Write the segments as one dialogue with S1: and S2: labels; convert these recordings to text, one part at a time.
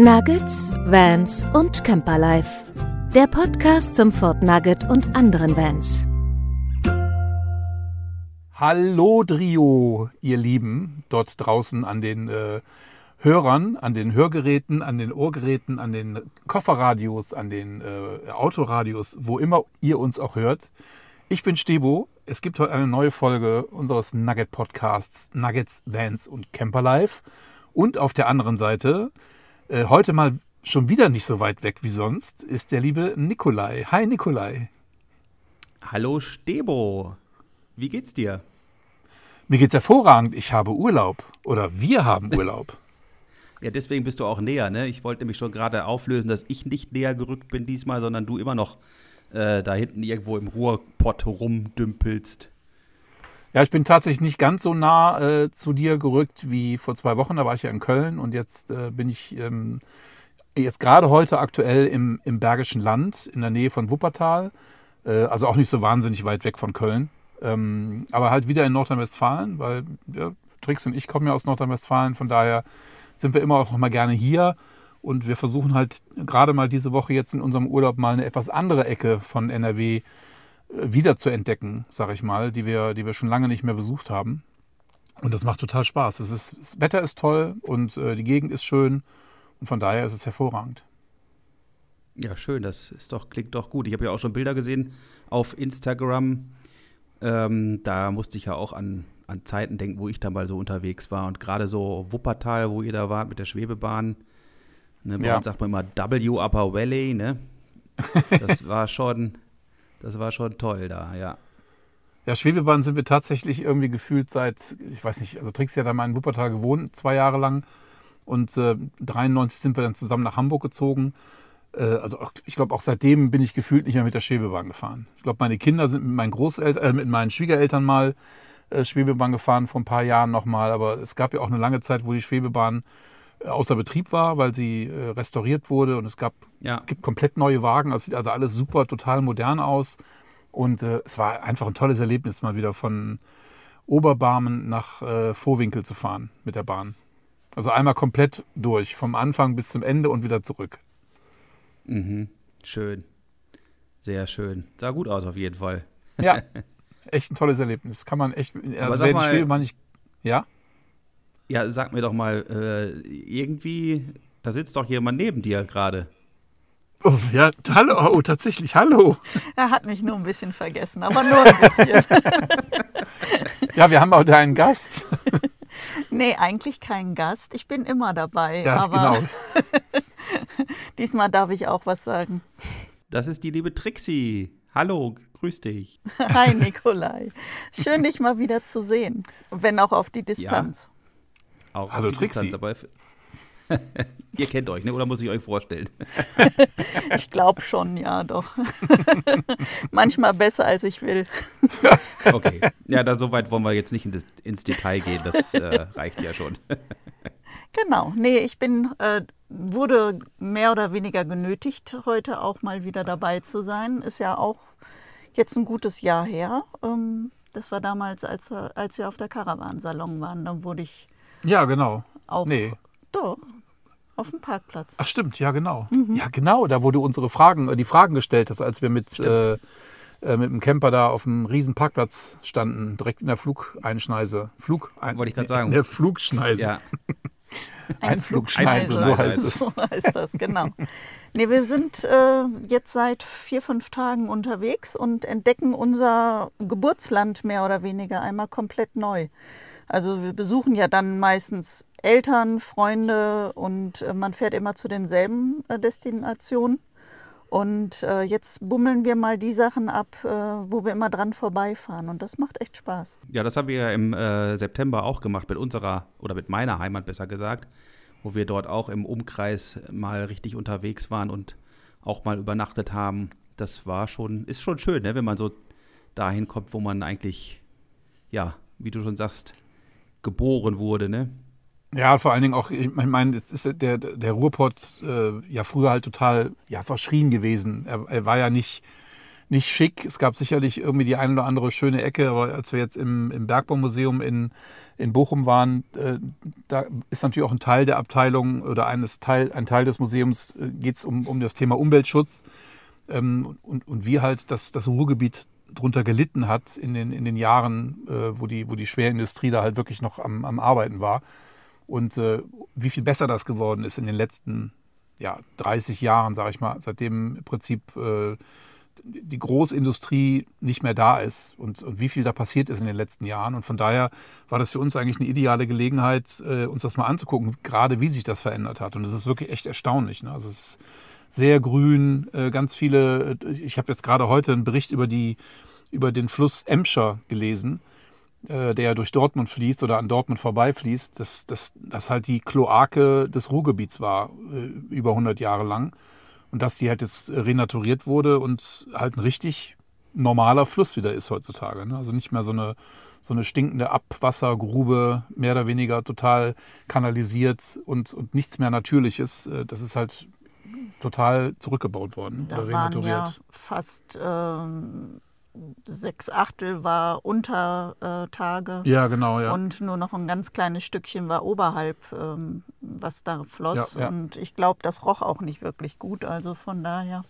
S1: Nuggets, Vans und Camperlife. Der Podcast zum Fort Nugget und anderen Vans.
S2: Hallo Drio, ihr Lieben, dort draußen an den äh, Hörern, an den Hörgeräten, an den Ohrgeräten, an den Kofferradios, an den äh, Autoradios, wo immer ihr uns auch hört. Ich bin Stebo. Es gibt heute eine neue Folge unseres Nugget Podcasts Nuggets, Vans und Camperlife. Und auf der anderen Seite, äh, heute mal schon wieder nicht so weit weg wie sonst, ist der liebe Nikolai. Hi Nikolai.
S3: Hallo Stebo. Wie geht's dir?
S2: Mir geht's hervorragend. Ich habe Urlaub. Oder wir haben Urlaub.
S3: Ja, deswegen bist du auch näher, ne? Ich wollte nämlich schon gerade auflösen, dass ich nicht näher gerückt bin diesmal, sondern du immer noch äh, da hinten irgendwo im Ruhrpott rumdümpelst.
S2: Ja, ich bin tatsächlich nicht ganz so nah äh, zu dir gerückt wie vor zwei Wochen. Da war ich ja in Köln und jetzt äh, bin ich ähm, jetzt gerade heute aktuell im, im Bergischen Land in der Nähe von Wuppertal. Äh, also auch nicht so wahnsinnig weit weg von Köln. Ähm, aber halt wieder in Nordrhein-Westfalen, weil ja, Trix und ich kommen ja aus Nordrhein-Westfalen. Von daher sind wir immer auch noch mal gerne hier. Und wir versuchen halt gerade mal diese Woche jetzt in unserem Urlaub mal eine etwas andere Ecke von NRW äh, wieder zu entdecken, sage ich mal, die wir, die wir schon lange nicht mehr besucht haben. Und das macht total Spaß. Es ist, das Wetter ist toll und äh, die Gegend ist schön. Und von daher ist es hervorragend.
S3: Ja, schön, das ist doch, klingt doch gut. Ich habe ja auch schon Bilder gesehen auf Instagram. Ähm, da musste ich ja auch an an Zeiten denken, wo ich da mal so unterwegs war. Und gerade so Wuppertal, wo ihr da wart mit der Schwebebahn. Ne, bei
S2: Ja.
S3: uns sagt man immer W Upper Valley, ne? Das war schon, das war schon toll da, ja.
S2: Ja, Schwebebahn sind wir tatsächlich irgendwie gefühlt seit, ich weiß nicht, also Trix ja da mal in Wuppertal gewohnt, zwei Jahre lang. Und äh, 93 sind wir dann zusammen nach Hamburg gezogen. Äh, also auch, ich glaube, auch seitdem bin ich gefühlt nicht mehr mit der Schwebebahn gefahren. Ich glaube, meine Kinder sind mit meinen Großeltern, äh, mit meinen Schwiegereltern mal äh, Schwebebahn gefahren, vor ein paar Jahren nochmal. Aber es gab ja auch eine lange Zeit, wo die Schwebebahn außer Betrieb war, weil sie äh, restauriert wurde. Und es gab
S3: Ja,
S2: gibt komplett neue Wagen. Es sieht also alles super, total modern aus. Und äh, es war einfach ein tolles Erlebnis, mal wieder von Oberbarmen nach äh, Vorwinkel zu fahren mit der Bahn. Also einmal komplett durch, vom Anfang bis zum Ende und wieder zurück.
S3: mhm. schön. Sehr schön. Sah gut aus auf jeden Fall.
S2: Ja, echt ein tolles Erlebnis. Kann man echt, also wer die
S3: mal-
S2: Schwebebahn nicht, ja?
S3: Ja, sag mir doch mal, äh, irgendwie, da sitzt doch jemand neben dir gerade.
S2: Oh, ja, hallo, oh, tatsächlich, hallo.
S4: Er hat mich nur ein bisschen vergessen, aber nur ein bisschen.
S2: Ja, wir haben heute einen Gast.
S4: nee, eigentlich kein Gast. Ich bin immer dabei.
S2: Ja,
S4: aber
S2: genau.
S4: diesmal darf ich auch was sagen.
S3: Das ist die liebe Trixie. Hallo, grüß dich.
S4: Hi, Nikolai. Schön, dich mal wieder zu sehen. Wenn auch auf die Distanz.
S3: Auch
S2: Hallo,
S3: aber Ihr kennt euch, ne? oder muss ich euch vorstellen?
S4: Ich glaube schon, ja, doch. Manchmal besser, als ich will.
S3: Okay. Ja, da so weit wollen wir jetzt nicht in das, ins Detail gehen. Das äh, reicht ja schon.
S4: Genau. Nee, ich bin, äh, wurde mehr oder weniger genötigt, heute auch mal wieder dabei zu sein. Ist ja auch jetzt ein gutes Jahr her. Ähm, das war damals, als, wir- als wir auf der Caravan-Salon waren. Dann wurde ich
S2: Ja, genau.
S4: auch.
S2: Nee.
S4: Doch, auf dem Parkplatz.
S2: Ach stimmt, ja genau.
S4: Mhm.
S2: Ja genau, da wo du unsere Fragen, äh, die Fragen gestellt hast, als wir mit, äh, äh, mit dem Camper da auf dem riesen Parkplatz standen, direkt in der Flugeinschneise. Flug, ein,
S3: Wollte ich grad sagen.
S2: In der Flugschneise.
S3: Ja,
S2: Einflugschneise, so heißt es.
S4: So heißt das, genau. Nee, wir sind äh, jetzt seit vier, fünf Tagen unterwegs und entdecken unser Geburtsland mehr oder weniger einmal komplett neu. Also wir besuchen ja dann meistens Eltern, Freunde und äh, man fährt immer zu denselben äh, Destinationen. Und äh, jetzt bummeln wir mal die Sachen ab, wo wir immer dran vorbeifahren. Und das macht echt Spaß.
S3: ja, das haben wir ja im September auch gemacht mit unserer, oder mit meiner Heimat besser gesagt, wo wir dort auch im Umkreis mal richtig unterwegs waren und auch mal übernachtet haben. Das war schon, ist schon schön, ne, wenn man so dahin kommt, wo man eigentlich, ja, wie du schon sagst, geboren wurde, ne?
S2: Ja, vor allen Dingen auch, ich meine, jetzt ist der, der Ruhrpott äh, ja früher halt total ja, verschrien gewesen. Er, er war ja nicht, nicht schick. Es gab sicherlich irgendwie die eine oder andere schöne Ecke, aber als wir jetzt im, im Bergbaumuseum in, in Bochum waren, äh, da ist natürlich auch ein Teil der Abteilung oder eines Teil, ein Teil des Museums äh, geht es um, um das Thema Umweltschutz. Ähm, und, und wie halt das, das Ruhrgebiet drunter gelitten hat in den, in den Jahren, äh, wo, die, wo die Schwerindustrie da halt wirklich noch am, am Arbeiten war. Und äh, wie viel besser das geworden ist in den letzten ja, 30 Jahren, sage ich mal, seitdem im Prinzip äh, die Großindustrie nicht mehr da ist und, und wie viel da passiert ist in den letzten Jahren. Und von daher war das für uns eigentlich eine ideale Gelegenheit, äh, uns das mal anzugucken, gerade wie sich das verändert hat. Und es ist wirklich echt erstaunlich. Ne? Also es ist sehr grün, äh, ganz viele, äh, ich habe jetzt gerade heute einen Bericht über, die, über den Fluss Emscher gelesen, äh, der durch Dortmund fließt oder an Dortmund vorbeifließt, dass das, das halt die Kloake des Ruhrgebiets war, über 100 Jahre lang und dass die halt jetzt renaturiert wurde und halt ein richtig normaler Fluss wieder ist heutzutage. Ne? Also nicht mehr so eine, so eine stinkende Abwassergrube, mehr oder weniger total kanalisiert und, und nichts mehr Natürliches. Das ist halt total zurückgebaut worden
S4: da
S2: oder
S4: waren ja fast ähm, sechs Achtel war Untertage.
S2: Ja, genau, ja.
S4: Und nur noch ein ganz kleines Stückchen war oberhalb, ähm, was da floss.
S2: Ja, ja.
S4: Und ich glaube, das roch auch nicht wirklich gut. Also von daher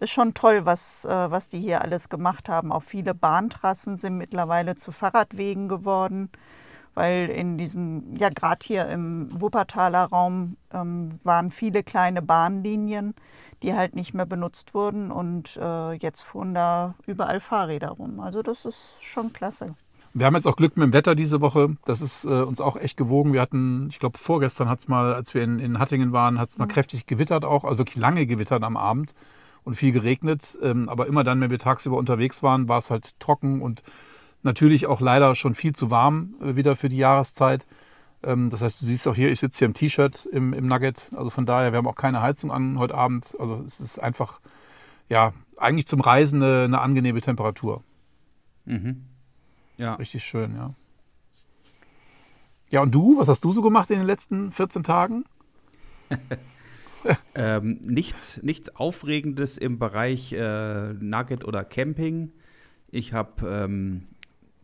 S4: ist schon toll, was, äh, was die hier alles gemacht haben. Auch viele Bahntrassen sind mittlerweile zu Fahrradwegen geworden, weil in diesem, ja gerade hier im Wuppertaler Raum ähm, waren viele kleine Bahnlinien, die halt nicht mehr benutzt wurden und äh, jetzt fuhren da überall Fahrräder rum. Also das ist schon klasse.
S2: Wir haben jetzt auch Glück mit dem Wetter diese Woche. Das ist äh, uns auch echt gewogen. Wir hatten, ich glaube, vorgestern hat es mal, als wir in, in Hattingen waren, hat es mal kräftig gewittert auch, also wirklich lange gewittert am Abend und viel geregnet. Ähm, aber immer dann, wenn wir tagsüber unterwegs waren, war es halt trocken und natürlich auch leider schon viel zu warm äh, wieder für die Jahreszeit. Ähm, das heißt, du siehst auch hier, ich sitze hier im T-Shirt im, im Nugget. Also von daher, wir haben auch keine Heizung an heute Abend. Also es ist einfach, ja, eigentlich zum Reisen eine, eine angenehme Temperatur.
S3: Mhm. Ja.
S2: Richtig schön, ja. Ja, und du, was hast du so gemacht in den letzten 14 Tagen?
S3: Ähm, nichts, nichts Aufregendes im Bereich äh, Nugget oder Camping. Ich habe ähm,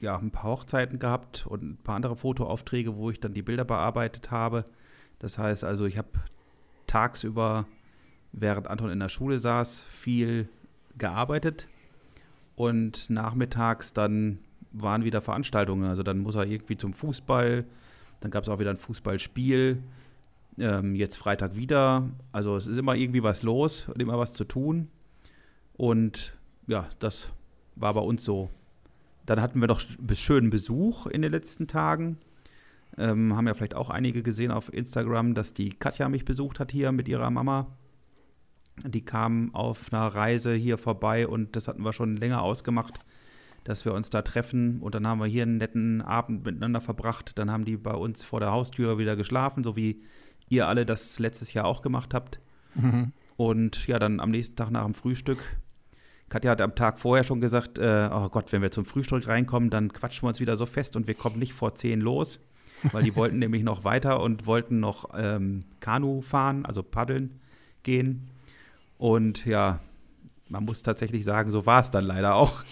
S3: ja, ein paar Hochzeiten gehabt und ein paar andere Fotoaufträge, wo ich dann die Bilder bearbeitet habe. Das heißt also, ich habe tagsüber, während Anton in der Schule saß, viel gearbeitet und nachmittags dann waren wieder Veranstaltungen. Also dann muss er irgendwie zum Fußball, dann gab es auch wieder ein Fußballspiel. Ähm, jetzt Freitag wieder. Also es ist immer irgendwie was los und immer was zu tun. Und ja, das war bei uns so. Dann hatten wir noch schönen Besuch in den letzten Tagen. Ähm, haben ja vielleicht auch einige gesehen auf Instagram, dass die Katja mich besucht hat hier mit ihrer Mama. Die kam auf einer Reise hier vorbei und das hatten wir schon länger ausgemacht, dass wir uns da treffen. Und dann haben wir hier einen netten Abend miteinander verbracht. Dann haben die bei uns vor der Haustür wieder geschlafen, so wie ihr alle das letztes Jahr auch gemacht habt. Und ja, dann am nächsten Tag nach dem Frühstück. Katja hat am Tag vorher schon gesagt, äh, oh Gott, wenn wir zum Frühstück reinkommen, dann quatschen wir uns wieder so fest und wir kommen nicht vor 10 los, weil die wollten nämlich noch weiter und wollten noch ähm, Kanu fahren, also paddeln gehen. Und ja, man muss tatsächlich sagen, so war es dann leider auch.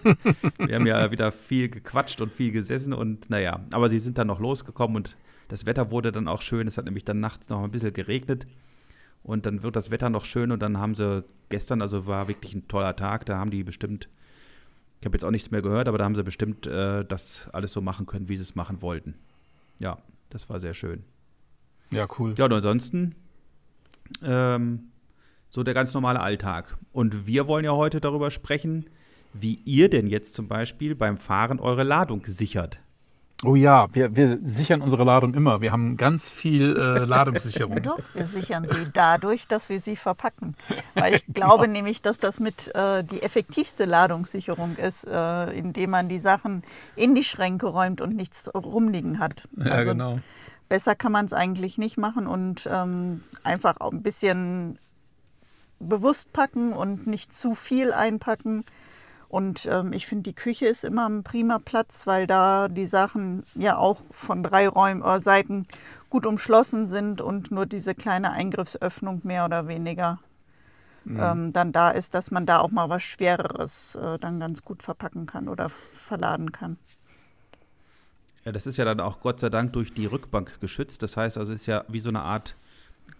S3: wir haben ja wieder viel gequatscht und viel gesessen und naja, aber sie sind dann noch losgekommen und das Wetter wurde dann auch schön. Es hat nämlich dann nachts noch ein bisschen geregnet und dann wird das Wetter noch schön und dann haben sie gestern, also war wirklich ein toller Tag, da haben die bestimmt, ich habe jetzt auch nichts mehr gehört, aber da haben sie bestimmt äh, das alles so machen können, wie sie es machen wollten. Ja, das war sehr schön.
S2: Ja, cool.
S3: Ja, und ansonsten ähm, so der ganz normale Alltag. Und wir wollen ja heute darüber sprechen, wie ihr denn jetzt zum Beispiel beim Fahren eure Ladung sichert.
S2: Oh ja, wir, wir sichern unsere Ladung immer. Wir haben ganz viel äh, Ladungssicherung.
S4: Doch, wir sichern sie dadurch, dass wir sie verpacken. Weil ich glaube nämlich, dass das mit äh, die effektivste Ladungssicherung ist, äh, indem man die Sachen in die Schränke räumt und nichts rumliegen hat.
S2: Ja,
S4: also
S2: genau.
S4: besser kann man es eigentlich nicht machen und ähm, einfach auch ein bisschen bewusst packen und nicht zu viel einpacken. Und ähm, ich finde, die Küche ist immer ein prima Platz, weil da die Sachen ja auch von drei Räumen, äh, Seiten gut umschlossen sind und nur diese kleine Eingriffsöffnung mehr oder weniger mhm. ähm, dann da ist, dass man da auch mal was Schwereres äh, dann ganz gut verpacken kann oder verladen kann.
S3: Ja, das ist ja dann auch Gott sei Dank durch die Rückbank geschützt. Das heißt also, es ist ja wie so eine Art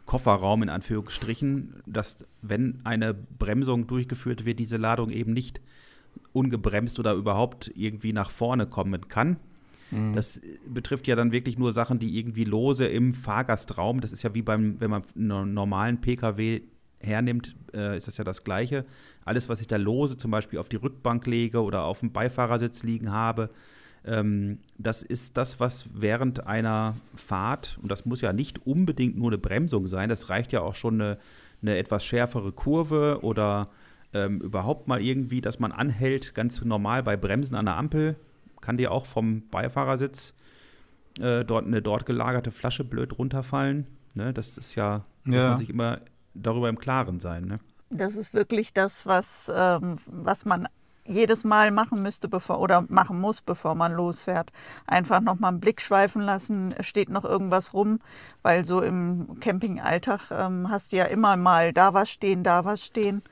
S3: Kofferraum in Anführungsstrichen, dass wenn eine Bremsung durchgeführt wird, diese Ladung eben nicht ungebremst oder überhaupt irgendwie nach vorne kommen kann. Mhm. Das betrifft ja dann wirklich nur Sachen, die irgendwie lose im Fahrgastraum, das ist ja wie beim, wenn man einen normalen Pkw hernimmt, äh, ist das ja das Gleiche. Alles, was ich da lose, zum Beispiel auf die Rückbank lege oder auf dem Beifahrersitz liegen habe, ähm, das ist das, was während einer Fahrt, und das muss ja nicht unbedingt nur eine Bremsung sein, das reicht ja auch schon eine, eine etwas schärfere Kurve oder ähm, überhaupt mal irgendwie, dass man anhält, ganz normal bei Bremsen an der Ampel, kann dir auch vom Beifahrersitz äh, dort eine dort gelagerte Flasche blöd runterfallen. Ne? Das ist ja, ja. muss man sich immer darüber im Klaren sein. Ne?
S4: Das ist wirklich das, was, ähm, was man jedes Mal machen müsste bevor oder machen muss, bevor man losfährt. Einfach nochmal einen Blick schweifen lassen, steht noch irgendwas rum, weil so im Campingalltag ähm, hast du ja immer mal da was stehen, da was stehen,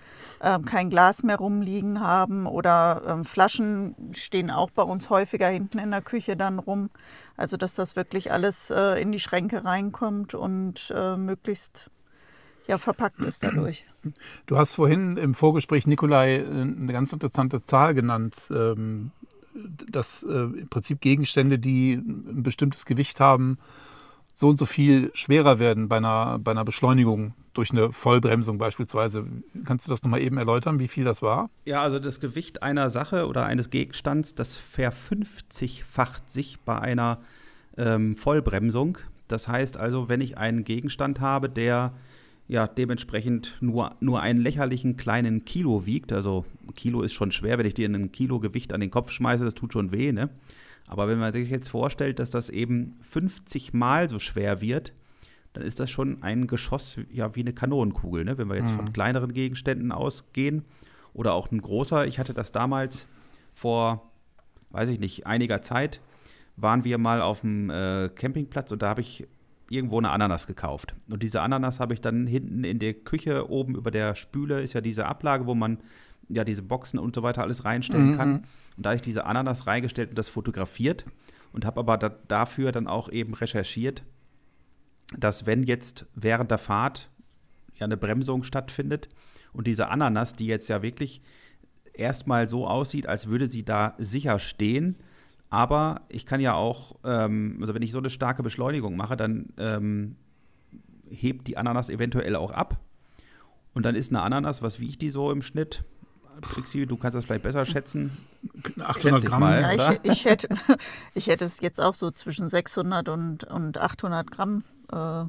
S4: ähm, kein Glas mehr rumliegen haben oder ähm, Flaschen stehen auch bei uns häufiger hinten in der Küche dann rum. Also dass das wirklich alles äh, in die Schränke reinkommt und äh, möglichst ja, verpackt ist dadurch.
S2: Du hast vorhin im Vorgespräch, Nikolai, äh, eine ganz interessante Zahl genannt, ähm, dass äh, im Prinzip Gegenstände, die ein bestimmtes Gewicht haben, so und so viel schwerer werden bei einer, bei einer Beschleunigung durch eine Vollbremsung beispielsweise. Kannst du das nochmal eben erläutern, wie viel das war?
S3: Ja, also das Gewicht einer Sache oder eines Gegenstands, das verfünfzigfacht sich bei einer ähm, Vollbremsung. Das heißt also, wenn ich einen Gegenstand habe, der ja dementsprechend nur, nur einen lächerlichen kleinen Kilo wiegt. Also ein Kilo ist schon schwer, wenn ich dir ein Kilo Gewicht an den Kopf schmeiße, das tut schon weh, ne? Aber wenn man sich jetzt vorstellt, dass das eben 50 Mal so schwer wird, dann ist das schon ein Geschoss ja wie eine Kanonenkugel, ne? Wenn wir jetzt mhm. von kleineren Gegenständen ausgehen oder auch ein großer. Ich hatte das damals vor, weiß ich nicht, einiger Zeit waren wir mal auf dem äh, Campingplatz und da habe ich irgendwo eine Ananas gekauft. Und diese Ananas habe ich dann hinten in der Küche oben über der Spüle, ist ja diese Ablage, wo man ja diese Boxen und so weiter alles reinstellen mhm. kann. Und da habe ich diese Ananas reingestellt und das fotografiert und habe aber da, dafür dann auch eben recherchiert, dass wenn jetzt während der Fahrt ja eine Bremsung stattfindet und diese Ananas, die jetzt ja wirklich erstmal so aussieht, als würde sie da sicher stehen, aber ich kann ja auch, ähm, also wenn ich so eine starke Beschleunigung mache, dann ähm, hebt die Ananas eventuell auch ab. Und dann ist eine Ananas, was wiegt die so im Schnitt? Trixie, du kannst das vielleicht besser schätzen.
S2: 800 Gramm.
S4: Mal, ja, ich, ich, hätte, ich hätte es jetzt auch so zwischen 600 und, und 800 Gramm. Äh.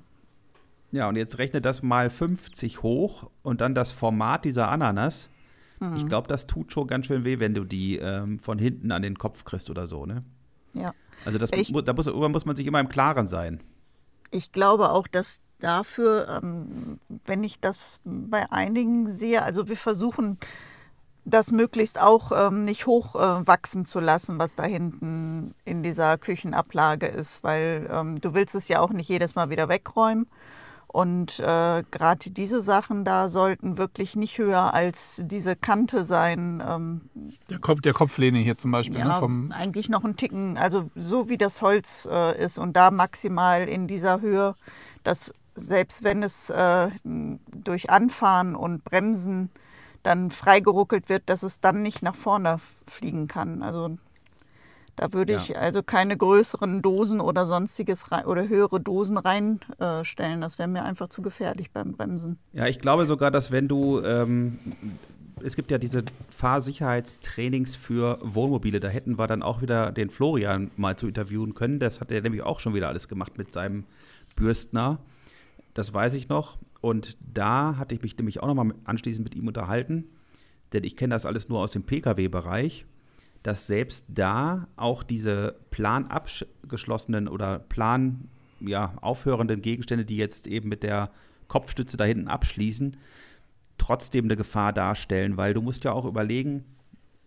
S3: Ja, und jetzt rechne das mal 50 hoch und dann das Format dieser Ananas. Mhm. Ich glaube, das tut schon ganz schön weh, wenn du die ähm, von hinten an den Kopf kriegst oder so, ne?
S4: Ja.
S3: Also das, ich, da muss, muss man sich immer im Klaren sein.
S4: Ich glaube auch, dass dafür, ähm, wenn ich das bei einigen sehe, also wir versuchen das möglichst auch ähm, nicht hoch äh, wachsen zu lassen, was da hinten in dieser Küchenablage ist, weil ähm, du willst es ja auch nicht jedes Mal wieder wegräumen. Und äh, gerade diese Sachen da sollten wirklich nicht höher als diese Kante sein. Ähm,
S2: der, Kopf, der Kopflehne hier zum Beispiel.
S4: Ja,
S2: ne,
S4: eigentlich noch ein Ticken, also so wie das Holz äh, ist und da maximal in dieser Höhe, dass selbst wenn es äh, durch Anfahren und Bremsen dann freigeruckelt wird, dass es dann nicht nach vorne fliegen kann. Also da würde ich also keine größeren Dosen oder sonstiges oder höhere Dosen reinstellen. das wäre mir einfach zu gefährlich beim Bremsen.
S3: Ja, ich glaube sogar, dass wenn du ähm, es gibt ja diese Fahrsicherheitstrainings für Wohnmobile. Da hätten wir dann auch wieder den Florian mal zu interviewen können. Das hat er nämlich auch schon wieder alles gemacht mit seinem Bürstner. Das weiß ich noch. Und da hatte ich mich nämlich auch nochmal anschließend mit ihm unterhalten. Denn ich kenne das alles nur aus dem Pkw-Bereich dass selbst da auch diese planabgeschlossenen oder plan ja, aufhörenden Gegenstände, die jetzt eben mit der Kopfstütze da hinten abschließen, trotzdem eine Gefahr darstellen, weil du musst ja auch überlegen,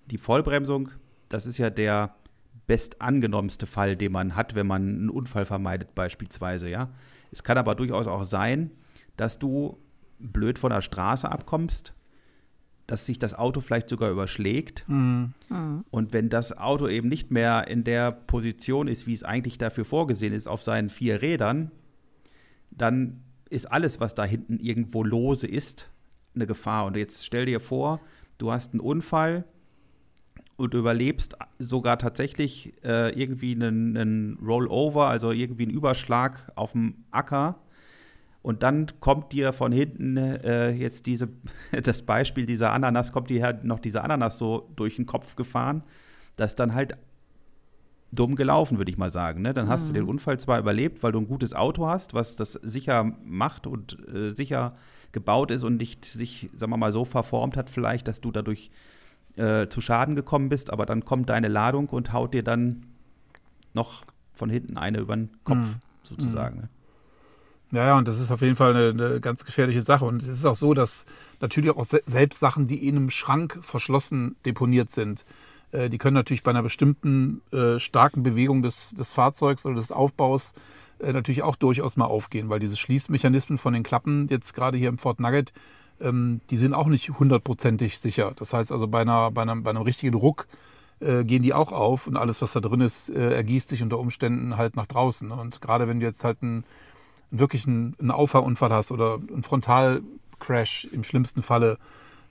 S3: die Vollbremsung, das ist ja der bestangenommenste Fall, den man hat, wenn man einen Unfall vermeidet beispielsweise, ja. Es kann aber durchaus auch sein, dass du blöd von der Straße abkommst, dass sich das Auto vielleicht sogar überschlägt.
S2: Mhm.
S3: Und wenn das Auto eben nicht mehr in der Position ist, wie es eigentlich dafür vorgesehen ist, auf seinen vier Rädern, dann ist alles, was da hinten irgendwo lose ist, eine Gefahr. Und jetzt stell dir vor, du hast einen Unfall und du überlebst sogar tatsächlich äh, irgendwie einen, einen Rollover, also irgendwie einen Überschlag auf dem Acker. Und dann kommt dir von hinten äh, jetzt diese, das Beispiel dieser Ananas, kommt dir halt noch diese Ananas so durch den Kopf gefahren. Das ist dann halt dumm gelaufen, würde ich mal sagen. Ne? Dann hast du den Unfall zwar überlebt, weil du ein gutes Auto hast, was das sicher macht und äh, sicher gebaut ist und nicht sich, sagen wir mal, so verformt hat, vielleicht, dass du dadurch äh, zu Schaden gekommen bist, aber dann kommt deine Ladung und haut dir dann noch von hinten eine über den Kopf,
S2: Mhm.
S3: sozusagen. Ne?
S2: Ja, ja, und das ist auf jeden Fall eine, eine ganz gefährliche Sache. Und es ist auch so, dass natürlich auch se selbst Sachen, die in einem Schrank verschlossen deponiert sind, äh, die können natürlich bei einer bestimmten äh, starken Bewegung des, des Fahrzeugs oder des Aufbaus äh, natürlich auch durchaus mal aufgehen, weil diese Schließmechanismen von den Klappen, jetzt gerade hier im Fort Nugget, ähm, die sind auch nicht hundertprozentig sicher. Das heißt also, bei, einer, bei, einem, bei einem richtigen Ruck äh, gehen die auch auf und alles, was da drin ist, äh, ergießt sich unter Umständen halt nach draußen. Und gerade wenn du jetzt halt einen wirklich einen, einen Auffahrunfall hast oder einen Frontalcrash im schlimmsten Falle,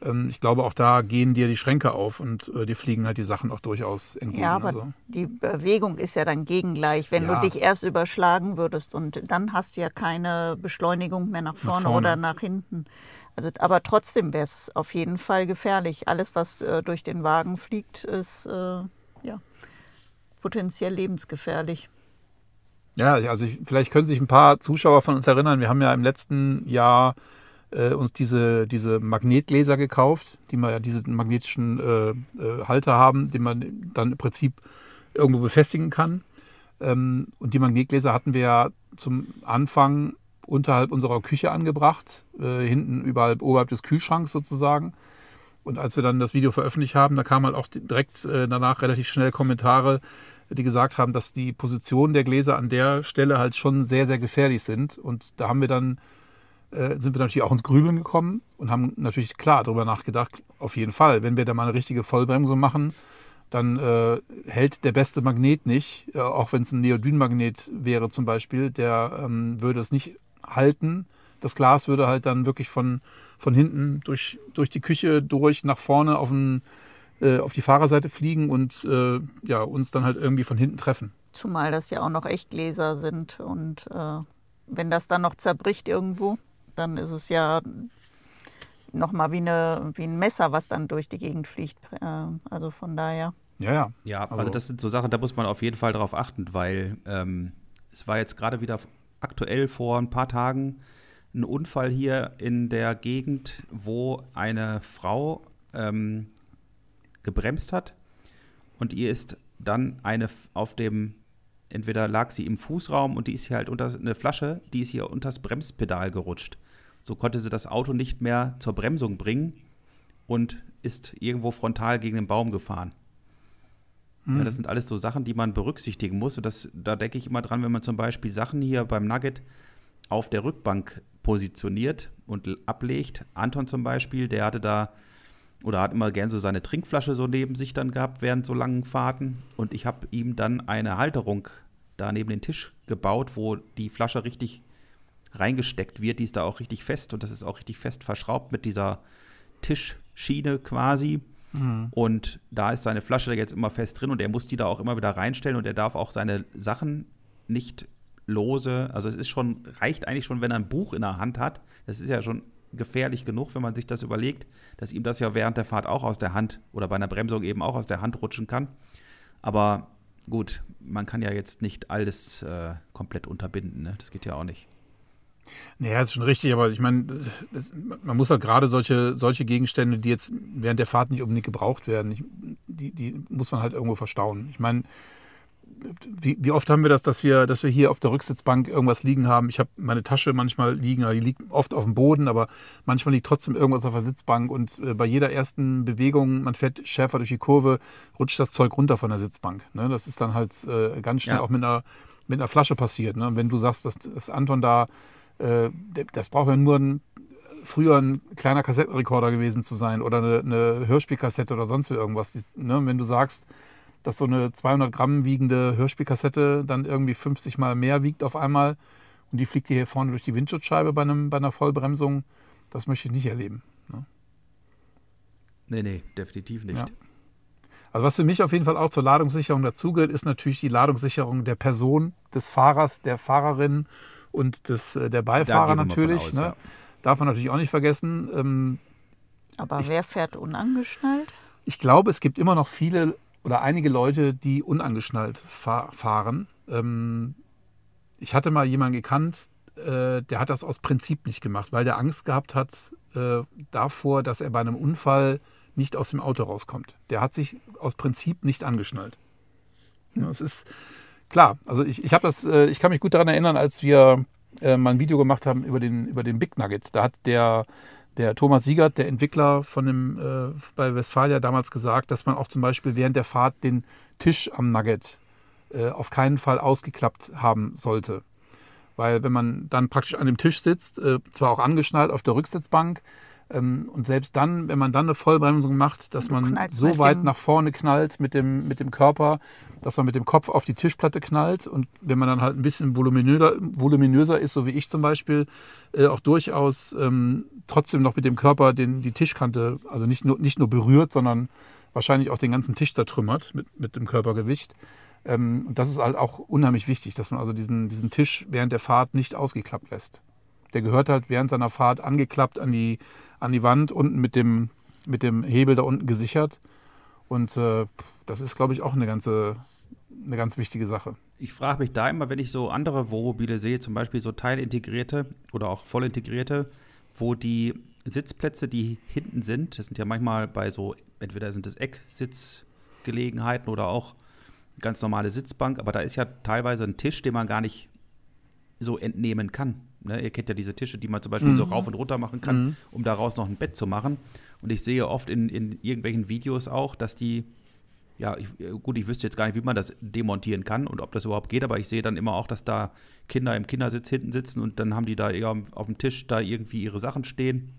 S2: ähm, ich glaube, auch da gehen dir die Schränke auf und äh, dir fliegen halt die Sachen auch durchaus entgegen.
S4: Ja, aber
S2: also.
S4: die Bewegung ist ja dann gegengleich. Wenn
S2: Ja.
S4: du dich erst überschlagen würdest und dann hast du ja keine Beschleunigung mehr nach vorne,
S2: vorne.
S4: oder nach hinten. Also, aber trotzdem wäre es auf jeden Fall gefährlich. Alles, was äh, durch den Wagen fliegt, ist äh, ja, potenziell lebensgefährlich.
S2: Ja, also ich, vielleicht können sich ein paar Zuschauer von uns erinnern. Wir haben ja im letzten Jahr äh, uns diese, diese Magnetgläser gekauft, die wir ja diese magnetischen äh, äh, Halter haben, die man dann im Prinzip irgendwo befestigen kann. Ähm, und die Magnetgläser hatten wir ja zum Anfang unterhalb unserer Küche angebracht, äh, hinten überhalb, oberhalb des Kühlschranks sozusagen. Und als wir dann das Video veröffentlicht haben, da kamen halt auch direkt äh, danach relativ schnell Kommentare, die gesagt haben, dass die Positionen der Gläser an der Stelle halt schon sehr, sehr gefährlich sind. Und da haben wir dann, äh, sind wir natürlich auch ins Grübeln gekommen und haben natürlich klar darüber nachgedacht, auf jeden Fall, wenn wir da mal eine richtige Vollbremsung machen, dann äh, hält der beste Magnet nicht, äh, auch wenn es ein Neodynmagnet wäre zum Beispiel, der ähm, würde es nicht halten. Das Glas würde halt dann wirklich von, von hinten durch, durch die Küche durch nach vorne auf, den, äh, auf die Fahrerseite fliegen und äh, ja, uns dann halt irgendwie von hinten treffen.
S4: Zumal das ja auch noch Echtgläser sind. Und äh, wenn das dann noch zerbricht irgendwo, dann ist es ja nochmal wie, eine, wie ein Messer, was dann durch die Gegend fliegt. Äh, also von daher.
S2: Ja, ja.
S3: Ja, also
S2: Also-
S3: das sind so Sachen, da muss man auf jeden Fall drauf achten, weil ähm, es war jetzt gerade wieder aktuell vor ein paar Tagen ein Unfall hier in der Gegend, wo eine Frau ähm, gebremst hat und ihr ist dann eine auf dem, entweder lag sie im Fußraum und die ist hier halt unter eine Flasche, die ist hier unters Bremspedal gerutscht. So konnte sie das Auto nicht mehr zur Bremsung bringen und ist irgendwo frontal gegen den Baum gefahren. Ja, das sind alles so Sachen, die man berücksichtigen muss. Und das, da denke ich immer dran, wenn man zum Beispiel Sachen hier beim Nugget auf der Rückbank positioniert und ablegt. Anton zum Beispiel, der hatte da oder hat immer gern so seine Trinkflasche so neben sich dann gehabt während so langen Fahrten. Und ich habe ihm dann eine Halterung da neben den Tisch gebaut, wo die Flasche richtig reingesteckt wird. Die ist da auch richtig fest und das ist auch richtig fest verschraubt mit dieser Tischschiene quasi. Und da ist seine Flasche jetzt immer fest drin und er muss die da auch immer wieder reinstellen und er darf auch seine Sachen nicht lose, also es ist schon, reicht eigentlich schon, wenn er ein Buch in der Hand hat. Das ist ja schon gefährlich genug, wenn man sich das überlegt, dass ihm das ja während der Fahrt auch aus der Hand oder bei einer Bremsung eben auch aus der Hand rutschen kann. Aber gut, man kann ja jetzt nicht alles äh, komplett unterbinden, ne? Das geht ja auch nicht.
S2: Naja, ist schon richtig, aber ich meine, man muss halt gerade solche, solche Gegenstände, die jetzt während der Fahrt nicht unbedingt gebraucht werden, ich, die, die muss man halt irgendwo verstauen. Ich meine, wie, wie oft haben wir das, dass wir, dass wir hier auf der Rücksitzbank irgendwas liegen haben? Ich habe meine Tasche manchmal liegen, die liegt oft auf dem Boden, aber manchmal liegt trotzdem irgendwas auf der Sitzbank und äh, bei jeder ersten Bewegung, man fährt schärfer durch die Kurve, rutscht das Zeug runter von der Sitzbank. Ne? Das ist dann halt äh, ganz schnell
S3: Ja.
S2: auch mit einer, mit einer Flasche passiert. Ne? Und wenn du sagst, dass, dass Anton da, äh, das braucht ja nur ein früher ein kleiner Kassettenrekorder gewesen zu sein oder eine, eine Hörspielkassette oder sonst irgendwas. Die, ne, wenn du sagst, dass so eine 200 Gramm wiegende Hörspielkassette dann irgendwie 50 Mal mehr wiegt auf einmal und die fliegt hier vorne durch die Windschutzscheibe bei, einem, bei einer Vollbremsung, das möchte ich nicht erleben. Ne?
S3: Nee, nee, definitiv nicht. Ja.
S2: Also was für mich auf jeden Fall auch zur Ladungssicherung dazugehört, ist natürlich die Ladungssicherung der Person, des Fahrers, der Fahrerin und des, äh, der Beifahrer natürlich. Aus, ne? ja. Darf man natürlich auch nicht vergessen. Ähm,
S4: Aber ich, wer fährt unangeschnallt?
S2: Ich glaube, es gibt immer noch viele oder einige Leute, die unangeschnallt fahr fahren. Ähm, ich hatte mal jemanden gekannt, äh, der hat das aus Prinzip nicht gemacht, weil der Angst gehabt hat äh, davor, dass er bei einem Unfall nicht aus dem Auto rauskommt. Der hat sich aus Prinzip nicht angeschnallt. Ja, es ist klar, also ich, ich das, äh, ich kann mich gut daran erinnern, als wir äh, mal ein Video gemacht haben über den, über den Big Nugget. Da hat der der Thomas Siegert, der Entwickler von dem, äh, bei Westfalia damals gesagt, dass man auch zum Beispiel während der Fahrt den Tisch am Nugget äh, auf keinen Fall ausgeklappt haben sollte. Weil wenn man dann praktisch an dem Tisch sitzt, äh, zwar auch angeschnallt auf der Rücksitzbank, und selbst dann, wenn man dann eine Vollbremsung macht, dass man so weit nach vorne knallt mit dem, mit dem Körper, dass man mit dem Kopf auf die Tischplatte knallt und wenn man dann halt ein bisschen voluminöser, voluminöser ist, so wie ich zum Beispiel, äh, auch durchaus ähm, trotzdem noch mit dem Körper den, die Tischkante, also nicht nur, nicht nur berührt, sondern wahrscheinlich auch den ganzen Tisch zertrümmert mit, mit dem Körpergewicht. Ähm, und das ist halt auch unheimlich wichtig, dass man also diesen, diesen Tisch während der Fahrt nicht ausgeklappt lässt. Der gehört halt während seiner Fahrt angeklappt an die, an die Wand, unten mit dem, mit dem Hebel da unten gesichert. Und äh, das ist, glaube ich, auch eine ganze, eine ganz wichtige Sache.
S3: Ich frage mich da immer, wenn ich so andere Wohnmobile sehe, zum Beispiel so teilintegrierte oder auch vollintegrierte, wo die Sitzplätze, die hinten sind, das sind ja manchmal bei so, entweder sind es Ecksitzgelegenheiten oder auch ganz normale Sitzbank, aber da ist ja teilweise ein Tisch, den man gar nicht so entnehmen kann. Ne? Ihr kennt ja diese Tische, die man zum Beispiel mhm. so rauf und runter machen kann, mhm. um daraus noch ein Bett zu machen. Und ich sehe oft in, in irgendwelchen Videos auch, dass die ja, ich, gut, ich wüsste jetzt gar nicht, wie man das demontieren kann und ob das überhaupt geht, aber ich sehe dann immer auch, dass da Kinder im Kindersitz hinten sitzen und dann haben die da auf dem Tisch da irgendwie ihre Sachen stehen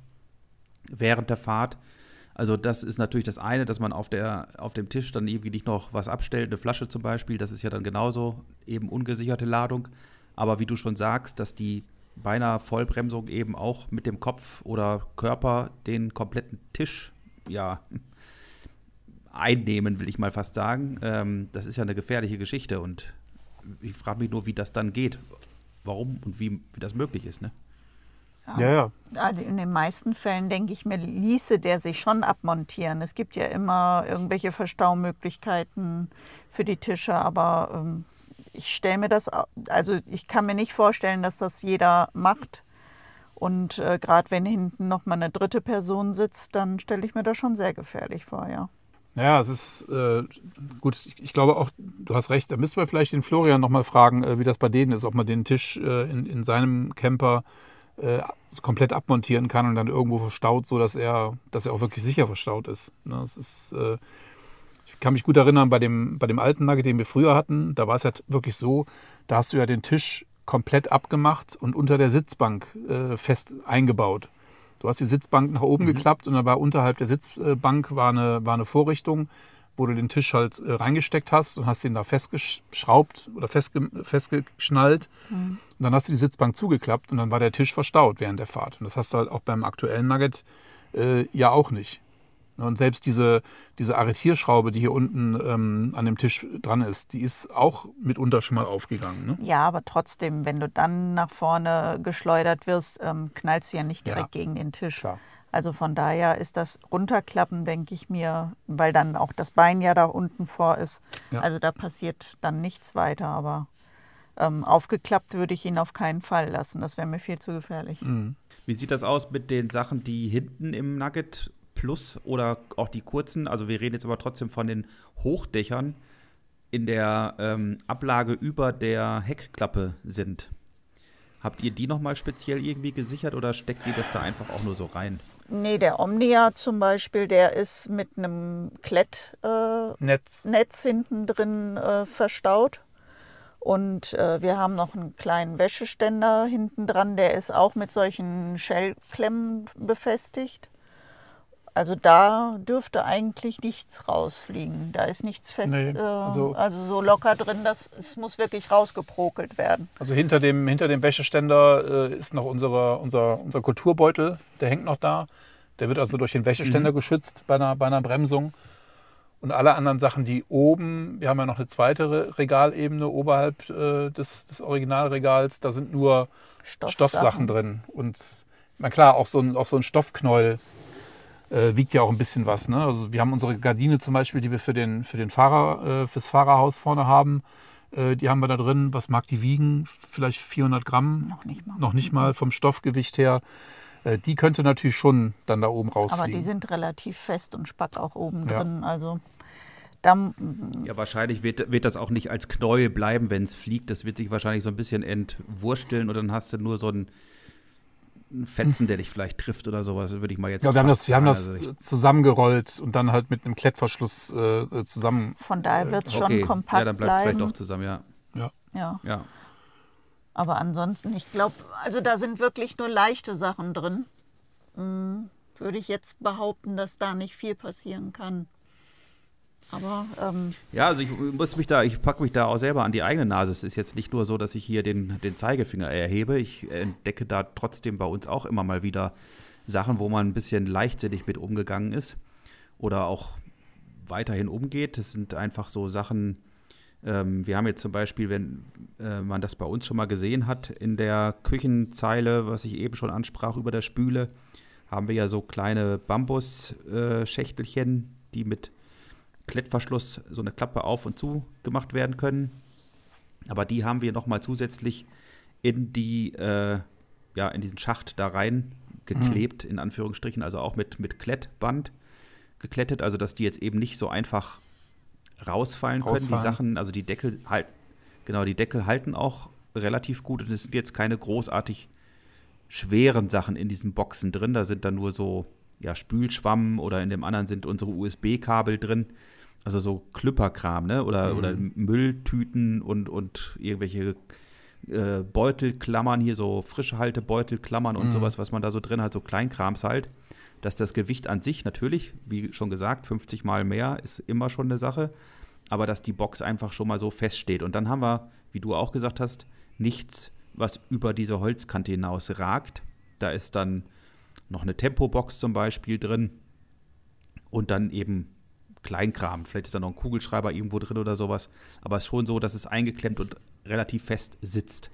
S3: während der Fahrt. Also das ist natürlich das eine, dass man auf, der, auf dem Tisch dann irgendwie nicht noch was abstellt, eine Flasche zum Beispiel, das ist ja dann genauso eben ungesicherte Ladung. Aber wie du schon sagst, dass die beinahe Vollbremsung eben auch mit dem Kopf oder Körper den kompletten Tisch ja einnehmen, will ich mal fast sagen. Ähm, das ist ja eine gefährliche Geschichte und ich frage mich nur, wie das dann geht. Warum und wie, wie das möglich ist, ne?
S2: Ja, ja.
S4: Also in den meisten Fällen denke ich mir, ließe der sich schon abmontieren. Es gibt ja immer irgendwelche Verstaumöglichkeiten für die Tische, aber ähm, ich stelle mir das, also ich kann mir nicht vorstellen, dass das jeder macht. Und äh, gerade wenn hinten noch mal eine dritte Person sitzt, dann stelle ich mir das schon sehr gefährlich vor, ja.
S2: Ja, es ist äh, gut. Ich, ich, glaube auch, du hast recht. Da müssen wir vielleicht den Florian nochmal fragen, äh, wie das bei denen ist, ob man den Tisch äh, in, in seinem Camper äh, komplett abmontieren kann und dann irgendwo verstaut, so dass er, dass er auch wirklich sicher verstaut ist. Ne, das ist äh, ich kann mich gut erinnern, bei dem, bei dem alten Nugget, den wir früher hatten, da war es ja wirklich so, da hast du ja den Tisch komplett abgemacht und unter der Sitzbank äh, fest eingebaut. Du hast die Sitzbank nach oben mhm. geklappt und dann war unterhalb der Sitzbank war eine, war eine Vorrichtung, wo du den Tisch halt äh, reingesteckt hast und hast ihn da festgeschraubt oder festge festgeschnallt. Mhm. Und dann hast du die Sitzbank zugeklappt und dann war der Tisch verstaut während der Fahrt. Und das hast du halt auch beim aktuellen Nugget äh, ja auch nicht. Und selbst diese, diese Arretierschraube, die hier unten ähm, an dem Tisch dran ist, die ist auch mitunter schon mal aufgegangen. Ne?
S4: Ja, aber trotzdem, wenn du dann nach vorne geschleudert wirst, ähm, knallst du ja nicht direkt ja, gegen den Tisch. Klar. Also von daher ist das Runterklappen, denke ich mir, weil dann auch das Bein ja da unten vor ist. Ja. Also da passiert dann nichts weiter, aber ähm, aufgeklappt würde ich ihn auf keinen Fall lassen. Das wäre mir viel zu gefährlich. Mhm.
S3: Wie sieht das aus mit den Sachen, die hinten im Nugget Plus oder auch die kurzen, also wir reden jetzt aber trotzdem von den Hochdächern, in der ähm, Ablage über der Heckklappe sind. Habt ihr die nochmal speziell irgendwie gesichert oder steckt ihr das da einfach auch nur so rein?
S4: Nee, der Omnia zum Beispiel, der ist mit einem Klettnetz äh, Netz. Hinten drin äh, verstaut. Und äh, wir haben noch einen kleinen Wäscheständer hinten dran, der ist auch mit solchen Shellklemmen befestigt. Also da dürfte eigentlich nichts rausfliegen. Da ist nichts fest,
S2: Nee,
S4: äh,
S2: also-
S4: also, so locker drin, dass es muss wirklich rausgeprokelt werden.
S2: Also hinter dem, hinter dem Wäscheständer äh, ist noch unsere, unser, unser Kulturbeutel, der hängt noch da. Der wird also durch den Wäscheständer geschützt bei einer, bei einer Bremsung. Und alle anderen Sachen, die oben, wir haben ja noch eine zweite Re- Regalebene oberhalb äh, des, des Originalregals, da sind nur Stoffsachen, drin. Und na klar, auch so ein, auch so ein Stoffknäuel äh, wiegt ja auch ein bisschen was. Ne? Also wir haben unsere Gardine zum Beispiel, die wir für den, für den Fahrer, äh, fürs Fahrerhaus vorne haben. Äh, die haben wir da drin. Was mag die wiegen? Vielleicht 400 Gramm?
S4: Noch nicht mal.
S2: Noch nicht mal vom Stoffgewicht her. Äh, die könnte natürlich schon dann da oben rausfliegen.
S4: Aber die sind relativ fest und spack auch oben
S2: Ja.
S4: drin. Also da,
S3: Ja, wahrscheinlich wird, wird das auch nicht als Knäuel bleiben, wenn es fliegt. Das wird sich wahrscheinlich so ein bisschen entwursteln und dann hast du nur so einen, einen Fetzen, der dich vielleicht trifft oder sowas, würde ich mal jetzt
S2: ja, wir haben das, wir haben das zusammengerollt und dann halt mit einem Klettverschluss äh, äh, zusammen.
S4: von daher wird es schon
S3: okay,
S4: kompakt
S3: ja, dann bleibt es vielleicht doch zusammen, ja.
S4: Ja.
S3: ja.
S4: Aber ansonsten, ich glaube, also da sind wirklich nur leichte Sachen drin. Hm, würde ich jetzt behaupten, dass da nicht viel passieren kann. Aber ähm,
S3: Ja, also ich muss mich da, ich packe mich da auch selber an die eigene Nase. Es ist jetzt nicht nur so, dass ich hier den, den Zeigefinger erhebe. Ich entdecke da trotzdem bei uns auch immer mal wieder Sachen, wo man ein bisschen leichtsinnig mit umgegangen ist oder auch weiterhin umgeht. Das sind einfach so Sachen, ähm, wir haben jetzt zum Beispiel, wenn äh, man das bei uns schon mal gesehen hat, in der Küchenzeile, was ich eben schon ansprach, über der Spüle, haben wir ja so kleine Bambusschächtelchen, die mit Klettverschluss so eine Klappe auf und zu gemacht werden können. Aber die haben wir nochmal zusätzlich in die, äh, ja, in diesen Schacht da rein geklebt, in Anführungsstrichen, also auch mit, mit Klettband geklettet, also dass die jetzt eben nicht so einfach rausfallen, können.
S2: Rausfallen.
S3: Die Sachen, also die Deckel halt, genau, die Deckel halten auch relativ gut und es sind jetzt keine großartig schweren Sachen in diesen Boxen drin. Da sind dann nur so ja, Spülschwamm oder in dem anderen sind unsere USB-Kabel drin. Also so Klüpperkram, ne? Oder, oder Mülltüten und, und irgendwelche äh, Beutelklammern, hier so frische Haltebeutelklammern und sowas, was man da so drin hat, so Kleinkrams halt. Dass das Gewicht an sich natürlich, wie schon gesagt, 50 Mal mehr ist immer schon eine Sache. Aber dass die Box einfach schon mal so feststeht. Und dann haben wir, wie du auch gesagt hast, nichts, was über diese Holzkante hinaus ragt. Da ist dann noch eine Tempobox zum Beispiel drin und dann eben Kleinkram. Vielleicht ist da noch ein Kugelschreiber irgendwo drin oder sowas. Aber es ist schon so, dass es eingeklemmt und relativ fest sitzt.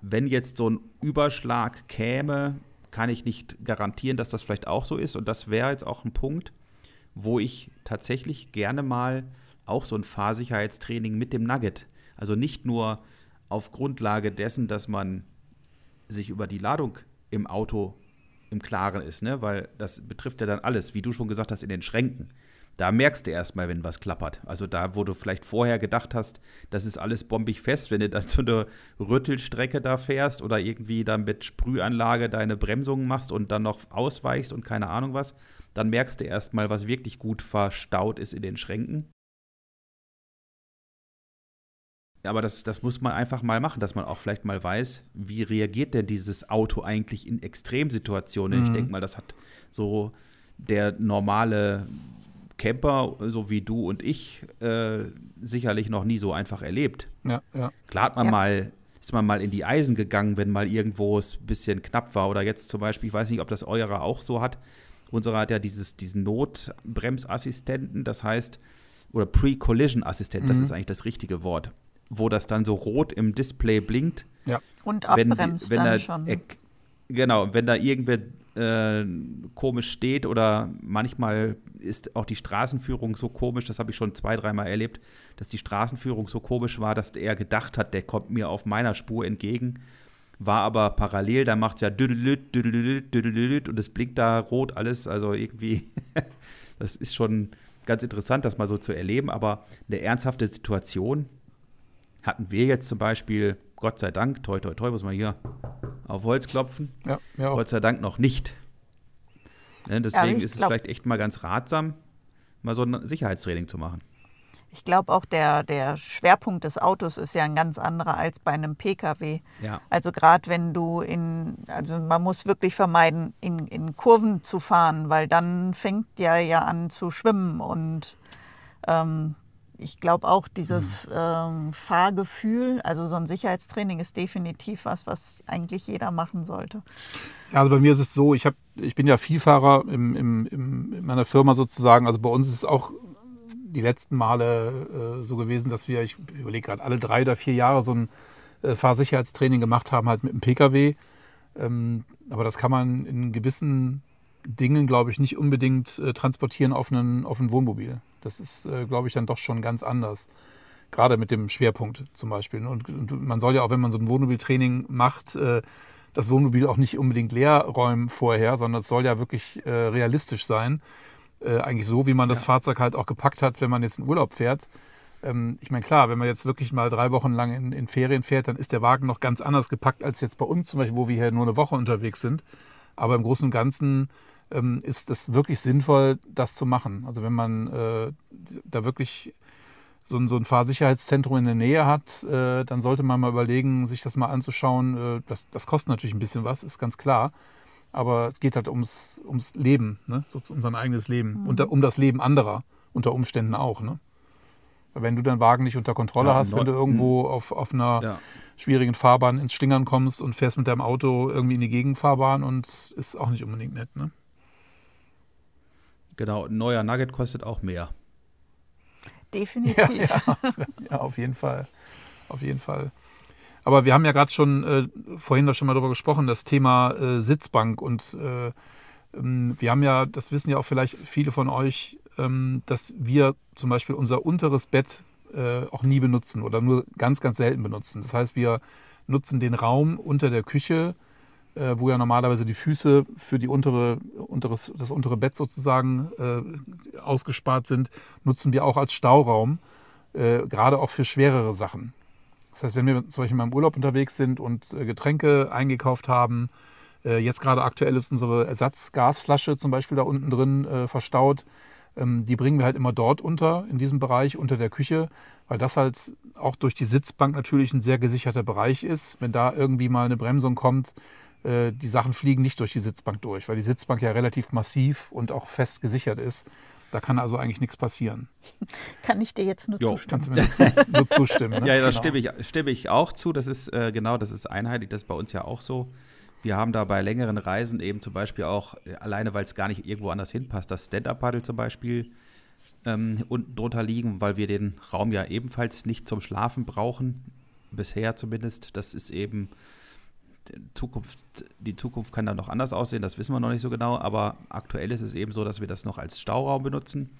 S3: Wenn jetzt so ein Überschlag käme, kann ich nicht garantieren, dass das vielleicht auch so ist. Und das wäre jetzt auch ein Punkt, wo ich tatsächlich gerne mal auch so ein Fahrsicherheitstraining mit dem Nugget, also nicht nur auf Grundlage dessen, dass man sich über die Ladung im Auto im Klaren ist, ne? weil das betrifft ja dann alles, wie du schon gesagt hast, in den Schränken. Da merkst du erstmal, wenn was klappert. Also da, wo du vielleicht vorher gedacht hast, das ist alles bombig fest, wenn du dann so eine Rüttelstrecke da fährst oder irgendwie dann mit Sprühanlage deine Bremsungen machst und dann noch ausweichst und keine Ahnung was, dann merkst du erstmal, was wirklich gut verstaut ist in den Schränken. Aber das, das muss man einfach mal machen, dass man auch vielleicht mal weiß, wie reagiert denn dieses Auto eigentlich in Extremsituationen. Ich
S2: Mhm.
S3: denke mal, das hat so der normale Camper, so wie du und ich, äh, sicherlich noch nie so einfach erlebt.
S2: Ja, ja.
S3: Klar hat man
S4: Ja.
S3: mal, ist man mal in die Eisen gegangen, wenn mal irgendwo es ein bisschen knapp war. Oder jetzt zum Beispiel, ich weiß nicht, ob das eurer auch so hat. Unsere hat ja dieses, diesen Notbremsassistenten, das heißt, oder Pre-Collision-Assistent, das
S2: Mhm.
S3: ist eigentlich das richtige Wort, wo das dann so rot im Display blinkt
S4: und
S3: wenn,
S4: abbremst
S3: wenn
S4: dann
S3: da,
S4: schon.
S3: Genau, wenn da irgendwer äh, komisch steht oder manchmal ist auch die Straßenführung so komisch, das habe ich schon zwei, dreimal erlebt, dass die Straßenführung so komisch war, dass er gedacht hat, der kommt mir auf meiner Spur entgegen, war aber parallel, da macht es ja düdelüt, düdelüt, düdelüt und es blinkt da rot alles, also irgendwie, das ist schon ganz interessant, das mal so zu erleben, aber eine ernsthafte Situation hatten wir jetzt zum Beispiel, Gott sei Dank, toi, toi, toi, muss man hier auf Holz klopfen,
S2: ja, ja.
S3: Gott sei Dank noch nicht. Ne, deswegen
S4: ich
S3: ist es
S4: glaub-
S3: vielleicht echt mal ganz ratsam, mal so ein Sicherheitstraining zu machen.
S4: Ich glaube auch, der, der Schwerpunkt des Autos ist ja ein ganz anderer als bei einem Pkw.
S3: Ja.
S4: Also gerade wenn du in, also man muss wirklich vermeiden, in, in Kurven zu fahren, weil dann fängt der ja an zu schwimmen. Und ähm, ich glaube auch dieses ähm, Fahrgefühl, also so ein Sicherheitstraining ist definitiv was, was eigentlich jeder machen sollte.
S2: Ja, also bei mir ist es so, ich, hab, ich bin ja Vielfahrer im, im, im, in meiner Firma sozusagen. Also bei uns ist es auch die letzten Male äh, so gewesen, dass wir, ich überlege gerade, alle drei oder vier Jahre so ein äh, Fahrsicherheitstraining gemacht haben, halt mit dem Pkw. Ähm, aber das kann man in gewissen Dingen, glaube ich, nicht unbedingt äh, transportieren auf, einen, auf ein Wohnmobil. Das ist, äh, glaube ich, dann doch schon ganz anders. Gerade mit dem Schwerpunkt zum Beispiel. Und, und man soll ja auch, wenn man so ein Wohnmobiltraining macht, äh, das Wohnmobil auch nicht unbedingt leer räumen vorher, sondern es soll ja wirklich äh, realistisch sein. Äh, eigentlich so, wie man das
S3: Ja.
S2: Fahrzeug halt auch gepackt hat, wenn man jetzt in Urlaub fährt. Ähm, ich meine, klar, wenn man jetzt wirklich mal drei Wochen lang in, in Ferien fährt, dann ist der Wagen noch ganz anders gepackt als jetzt bei uns zum Beispiel, wo wir hier nur eine Woche unterwegs sind. Aber im Großen und Ganzen ähm, ist es wirklich sinnvoll, das zu machen. Also wenn man äh, da wirklich so ein, so ein Fahrsicherheitszentrum in der Nähe hat, äh, dann sollte man mal überlegen, sich das mal anzuschauen. Äh, das, das kostet natürlich ein bisschen was, ist ganz klar. Aber es geht halt ums, ums Leben, ne? so, um sein eigenes Leben. Und da, um das Leben anderer unter Umständen auch. Ne? Weil Wenn du deinen Wagen nicht unter Kontrolle
S3: Ja,
S2: hast, wenn du irgendwo auf, auf einer
S3: Ja.
S2: schwierigen Fahrbahn ins Stingern kommst und fährst mit deinem Auto irgendwie in die Gegenfahrbahn und ist auch nicht unbedingt nett. Ne?
S3: Genau, ein neuer Nugget kostet auch mehr.
S4: Definitiv.
S2: Ja, auf jeden Fall. Auf jeden Fall. Aber wir haben ja gerade schon äh, vorhin da schon mal drüber gesprochen, das Thema äh, Sitzbank. Und äh, ähm, wir haben ja, das wissen ja auch vielleicht viele von euch, ähm, dass wir zum Beispiel unser unteres Bett äh, auch nie benutzen oder nur ganz, ganz selten benutzen. Das heißt, wir nutzen den Raum unter der Küche, äh, wo ja normalerweise die Füße für die untere, unteres, das untere Bett sozusagen äh, ausgespart sind, nutzen wir auch als Stauraum, äh, gerade auch für schwerere Sachen. Das heißt, wenn wir zum Beispiel mal im Urlaub unterwegs sind und äh, Getränke eingekauft haben, äh, jetzt gerade aktuell ist unsere Ersatzgasflasche zum Beispiel da unten drin äh, verstaut, ähm, die bringen wir halt immer dort unter, in diesem Bereich unter der Küche, weil das halt auch durch die Sitzbank natürlich ein sehr gesicherter Bereich ist. Wenn da irgendwie mal eine Bremsung kommt, die Sachen fliegen nicht durch die Sitzbank durch, weil die Sitzbank ja relativ massiv und auch fest gesichert ist. Da kann also eigentlich nichts passieren.
S4: Kann ich dir jetzt nur
S3: Jo.
S4: zustimmen.
S2: Kannst du mir nur, zu, nur zustimmen? Ne?
S3: Ja, da
S2: Genau.
S3: stimme, ich, stimme ich auch zu. Das ist äh, genau, das ist einheitlich, das ist bei uns ja auch so. Wir haben da bei längeren Reisen eben zum Beispiel auch, äh, alleine weil es gar nicht irgendwo anders hinpasst, das Stand-Up-Paddle zum Beispiel ähm, unten drunter liegen, weil wir den Raum ja ebenfalls nicht zum Schlafen brauchen. Bisher zumindest. Das ist eben Zukunft, die Zukunft kann dann noch anders aussehen, das wissen wir noch nicht so genau, aber aktuell ist es eben so, dass wir das noch als Stauraum benutzen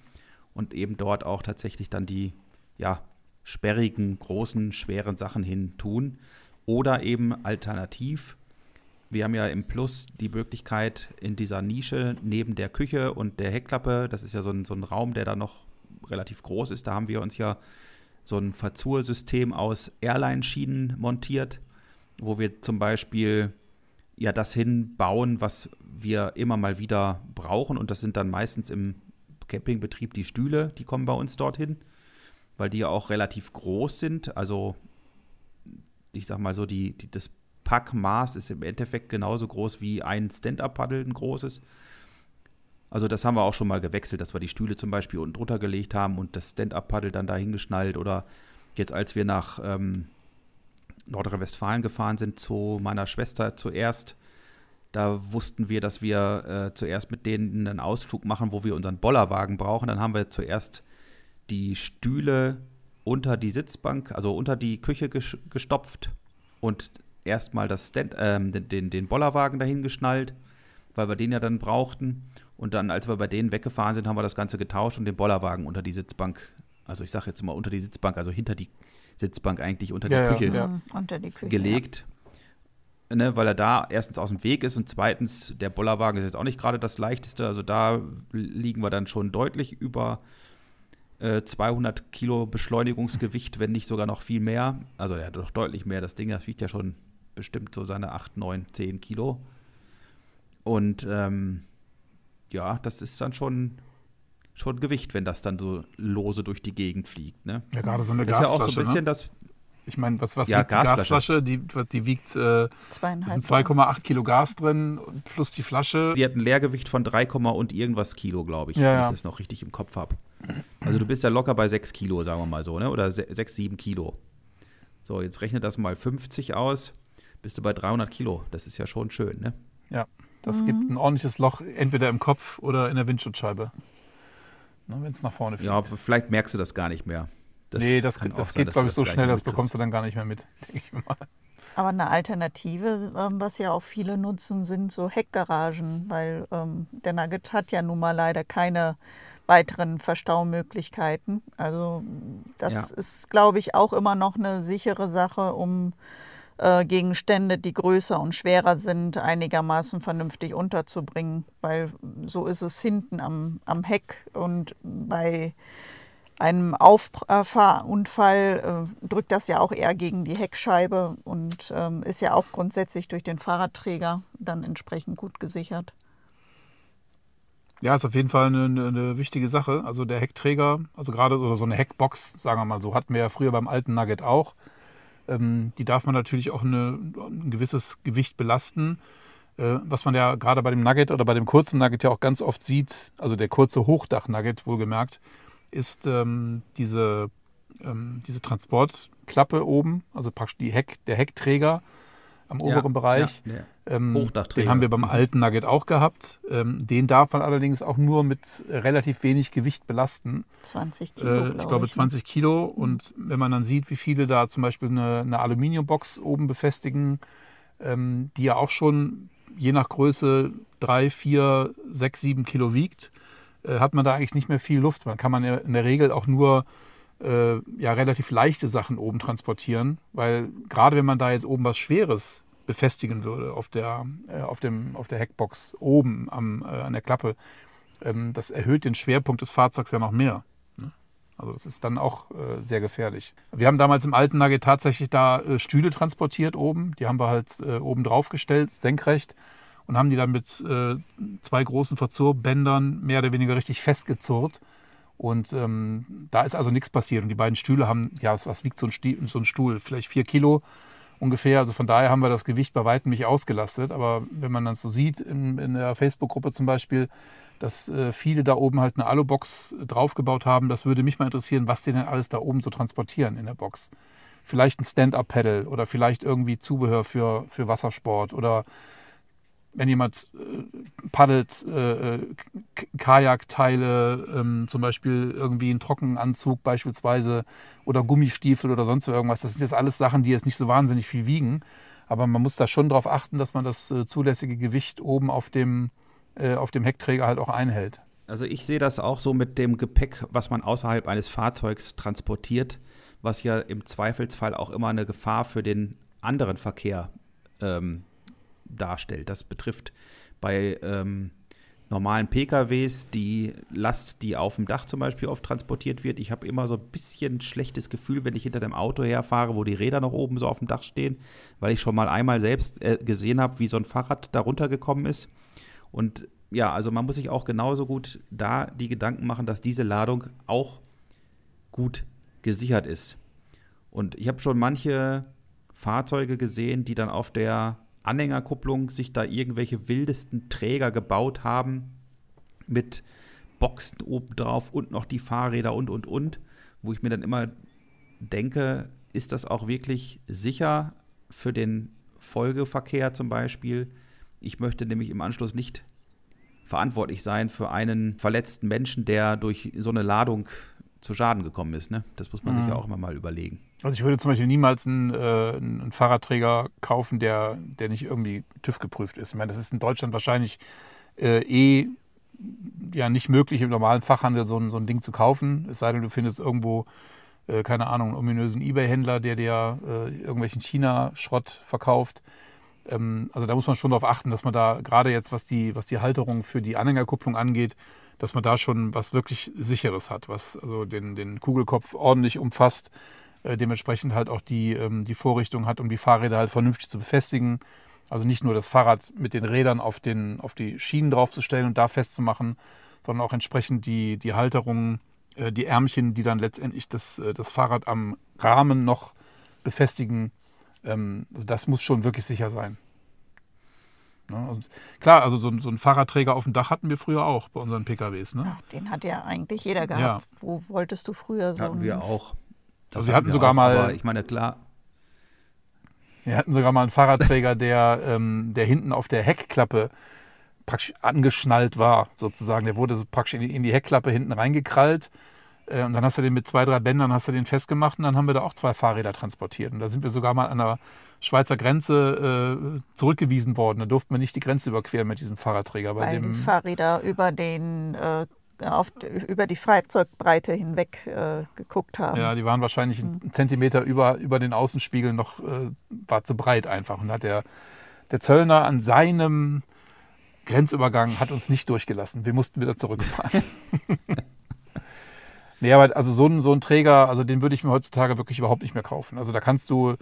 S3: und eben dort auch tatsächlich dann die ja, sperrigen, großen, schweren Sachen hin tun. Oder eben alternativ, wir haben ja im Plus die Möglichkeit in dieser Nische neben der Küche und der Heckklappe, das ist ja so ein, so ein Raum, der da noch relativ groß ist, da haben wir uns ja so ein Verzursystem aus Airline-Schienen montiert, wo wir zum Beispiel ja das hinbauen, was wir immer mal wieder brauchen. Und das sind dann meistens im Campingbetrieb die Stühle, die kommen bei uns dorthin, weil die ja auch relativ groß sind. Also ich sag mal so, die, die, das Packmaß ist im Endeffekt genauso groß wie ein Stand-Up-Paddle, ein großes. Also das haben wir auch schon mal gewechselt, dass wir die Stühle zum Beispiel unten drunter gelegt haben und das Stand-Up-Paddle dann dahingeschnallt. Oder jetzt, als wir nach ähm, Nordrhein-Westfalen gefahren sind zu meiner Schwester zuerst, da wussten wir, dass wir äh, zuerst mit denen einen Ausflug machen, wo wir unseren Bollerwagen brauchen. Dann haben wir zuerst die Stühle unter die Sitzbank, also unter die Küche ges- gestopft und erstmal ähm, den, den, den Bollerwagen dahin geschnallt, weil wir den ja dann brauchten. Und dann, als wir bei denen weggefahren sind, haben wir das Ganze getauscht und den Bollerwagen unter die Sitzbank, also ich sage jetzt mal unter die Sitzbank, also hinter die Sitzbank eigentlich unter
S2: Ja, ja,
S3: die Küche
S2: ja.
S4: Mhm, Unter die Küche.
S3: gelegt. Ne, weil er da erstens aus dem Weg ist und zweitens, der Bollerwagen ist jetzt auch nicht gerade das leichteste. Also da liegen wir dann schon deutlich über äh, 200 Kilo Beschleunigungsgewicht, wenn nicht sogar noch viel mehr. Also ja, doch deutlich mehr. Das Ding, das wiegt ja schon bestimmt so seine 8, 9, 10 Kilo. Und ähm, ja, das ist dann schon, schon Gewicht, wenn das dann so lose durch die Gegend fliegt. Ne?
S2: Ja, gerade so eine
S3: Das ist ja
S2: Gasflasche.
S3: auch so ein bisschen
S2: ne?
S3: das.
S2: Ich meine, was, was
S3: Ja,
S2: wiegt die
S3: Gasflasche.
S2: Gasflasche? Die, die wiegt, äh, sind 2,8 Kilo Gas drin plus die Flasche.
S3: Die hat ein Leergewicht von 3, und irgendwas Kilo, glaube ich,
S2: Ja,
S3: wenn
S2: ja.
S3: ich das noch richtig im Kopf habe. Also du bist ja locker bei 6 Kilo, sagen wir mal so, ne? Oder 6, 7 Kilo. So, jetzt rechne das mal 50 aus, bist du bei 300 Kilo. Das ist ja schon schön, ne?
S2: Ja, das gibt ein ordentliches Loch entweder im Kopf oder in der Windschutzscheibe. Wenn es nach vorne fliegt.
S3: Ja, vielleicht merkst du das gar nicht mehr. Das
S2: nee, das, das
S3: sein,
S2: geht, glaube ich, so schnell, das bekommst du dann gar nicht mehr mit, denke ich mal.
S4: Aber eine Alternative, ähm, was ja auch viele nutzen, sind so Heckgaragen, weil ähm, der Nugget hat ja nun mal leider keine weiteren Verstaumöglichkeiten. Also das
S3: Ja.
S4: ist, glaube ich, auch immer noch eine sichere Sache, um äh, Gegenstände, die größer und schwerer sind, einigermaßen vernünftig unterzubringen, weil so ist es hinten am, am Heck und bei einem Auffahrunfall äh, drückt das ja auch eher gegen die Heckscheibe und ähm, ist ja auch grundsätzlich durch den Fahrradträger dann entsprechend gut gesichert.
S2: Ja, ist auf jeden Fall eine, eine, wichtige Sache. Also der Heckträger, also gerade oder so eine Heckbox, sagen wir mal so, hatten wir ja früher beim alten Nugget auch. Ähm, die darf man natürlich auch eine, ein gewisses Gewicht belasten. Äh, was man ja gerade bei dem Nugget oder bei dem kurzen Nugget ja auch ganz oft sieht, also der kurze Hochdach-Nugget wohlgemerkt, ist ähm, diese, ähm, diese Transportklappe oben, also praktisch die Heck, der Heckträger am oberen Bereich.
S3: Ja, ja.
S2: Ähm. Den haben wir beim
S3: Mhm.
S2: alten Nugget auch gehabt. Ähm, den darf man allerdings auch nur mit relativ wenig Gewicht belasten.
S4: 20 Kilo,
S2: Äh, ich glaube
S4: ne?
S2: 20 Kilo. Und wenn man dann sieht, wie viele da zum Beispiel eine, eine Aluminiumbox oben befestigen, ähm, die ja auch schon je nach Größe 3, 4, 6, 7 Kilo wiegt, äh, hat man da eigentlich nicht mehr viel Luft. Man kann man ja in der Regel auch nur äh, ja, relativ leichte Sachen oben transportieren, weil gerade wenn man da jetzt oben was Schweres befestigen würde auf der, äh, auf dem, auf der Heckbox oben am, äh, an der Klappe, ähm, das erhöht den Schwerpunkt des Fahrzeugs ja noch mehr. ne? Also das ist dann auch äh, sehr gefährlich. Wir haben damals im alten Nugget tatsächlich da äh, Stühle transportiert oben. Die haben wir halt äh, oben drauf gestellt, senkrecht, und haben die dann mit äh, zwei großen Verzurrbändern mehr oder weniger richtig festgezurrt. Und ähm, da ist also nichts passiert. Und die beiden Stühle haben, ja, was- wiegt so ein, Sti so ein Stuhl? Vielleicht vier Kilo ungefähr. Also von daher haben wir das Gewicht bei weitem nicht ausgelastet. Aber wenn man das so sieht in, in der Facebook-Gruppe zum Beispiel, dass äh, viele da oben halt eine Alubox draufgebaut haben, das würde mich mal interessieren, was die denn alles da oben so transportieren in der Box. Vielleicht ein Stand-Up-Pedal oder vielleicht irgendwie Zubehör für, für Wassersport oder wenn jemand äh, paddelt, äh, Kajakteile, ähm, zum Beispiel irgendwie einen Trockenanzug beispielsweise oder Gummistiefel oder sonst irgendwas. Das sind jetzt alles Sachen, die jetzt nicht so wahnsinnig viel wiegen. Aber man muss da schon darauf achten, dass man das äh, zulässige Gewicht oben auf dem, äh, auf dem Heckträger halt auch einhält.
S3: Also ich sehe das auch so mit dem Gepäck, was man außerhalb eines Fahrzeugs transportiert, was ja im Zweifelsfall auch immer eine Gefahr für den anderen Verkehr ähm, darstellt. Das betrifft bei ähm, normalen PKWs die Last, die auf dem Dach zum Beispiel oft transportiert wird. Ich habe immer so ein bisschen schlechtes Gefühl, wenn ich hinter dem Auto herfahre, wo die Räder noch oben so auf dem Dach stehen, weil ich schon mal einmal selbst äh, gesehen habe, wie so ein Fahrrad da runtergekommen ist. Und ja, also man muss sich auch genauso gut da die Gedanken machen, dass diese Ladung auch gut gesichert ist. Und ich habe schon manche Fahrzeuge gesehen, die dann auf der Anhängerkupplung sich da irgendwelche wildesten Träger gebaut haben mit Boxen obendrauf und noch die Fahrräder und und und, wo ich mir dann immer denke, ist das auch wirklich sicher für den Folgeverkehr zum Beispiel? Ich möchte nämlich im Anschluss nicht verantwortlich sein für einen verletzten Menschen, der durch so eine Ladung zu Schaden gekommen ist. Ne? Das muss man sich ja auch immer mal überlegen.
S2: Also ich würde zum Beispiel niemals einen, äh, einen Fahrradträger kaufen, der, der nicht irgendwie TÜV geprüft ist. Ich meine, das ist in Deutschland wahrscheinlich äh, eh ja nicht möglich, im normalen Fachhandel so ein, so ein Ding zu kaufen. Es sei denn, du findest irgendwo, äh, keine Ahnung, einen ominösen Ebay-Händler, der dir äh, irgendwelchen China-Schrott verkauft. Ähm, also da muss man schon darauf achten, dass man da gerade jetzt, was die, was die Halterung für die Anhängerkupplung angeht, dass man da schon was wirklich Sicheres hat, was also den, den Kugelkopf ordentlich umfasst, dementsprechend halt auch die, ähm, die Vorrichtung hat, um die Fahrräder halt vernünftig zu befestigen. Also nicht nur das Fahrrad mit den Rädern auf, den, auf die Schienen draufzustellen und da festzumachen, sondern auch entsprechend die, die Halterungen, äh, die Ärmchen, die dann letztendlich das, äh, das Fahrrad am Rahmen noch befestigen. Ähm, also das muss schon wirklich sicher sein. Ne? Also, klar, also so, so einen Fahrradträger auf dem Dach hatten wir früher auch bei unseren PKWs. Ne?
S4: Ach, den hat ja eigentlich jeder gehabt.
S2: Ja.
S4: Wo wolltest du früher so?
S3: Hatten wir auch. Das
S2: Also wir hatten sogar
S3: auch,
S2: mal-
S3: Aber ich meine, klar,
S2: Wir hatten sogar mal einen Fahrradträger, der, ähm, der hinten auf der Heckklappe praktisch angeschnallt war, sozusagen. Der wurde so praktisch in die, in die Heckklappe hinten reingekrallt. Äh, und dann hast du den mit zwei, drei Bändern hast du den festgemacht und dann haben wir da auch zwei Fahrräder transportiert. Und da sind wir sogar mal an der Schweizer Grenze äh, zurückgewiesen worden. Da durften wir nicht die Grenze überqueren mit diesem Fahrradträger. Bei
S4: weil
S2: dem,
S4: die Fahrräder über den äh, auf, über die Fahrzeugbreite hinweg äh, geguckt haben.
S2: Ja, die waren wahrscheinlich einen Zentimeter über, über den Außenspiegel noch, äh, war zu breit einfach. Und hat der, der Zöllner an seinem Grenzübergang hat uns nicht durchgelassen. Wir mussten wieder zurückfahren. nee, aber also so ein, so ein Träger, also den würde ich mir heutzutage wirklich überhaupt nicht mehr kaufen. Also da kannst du,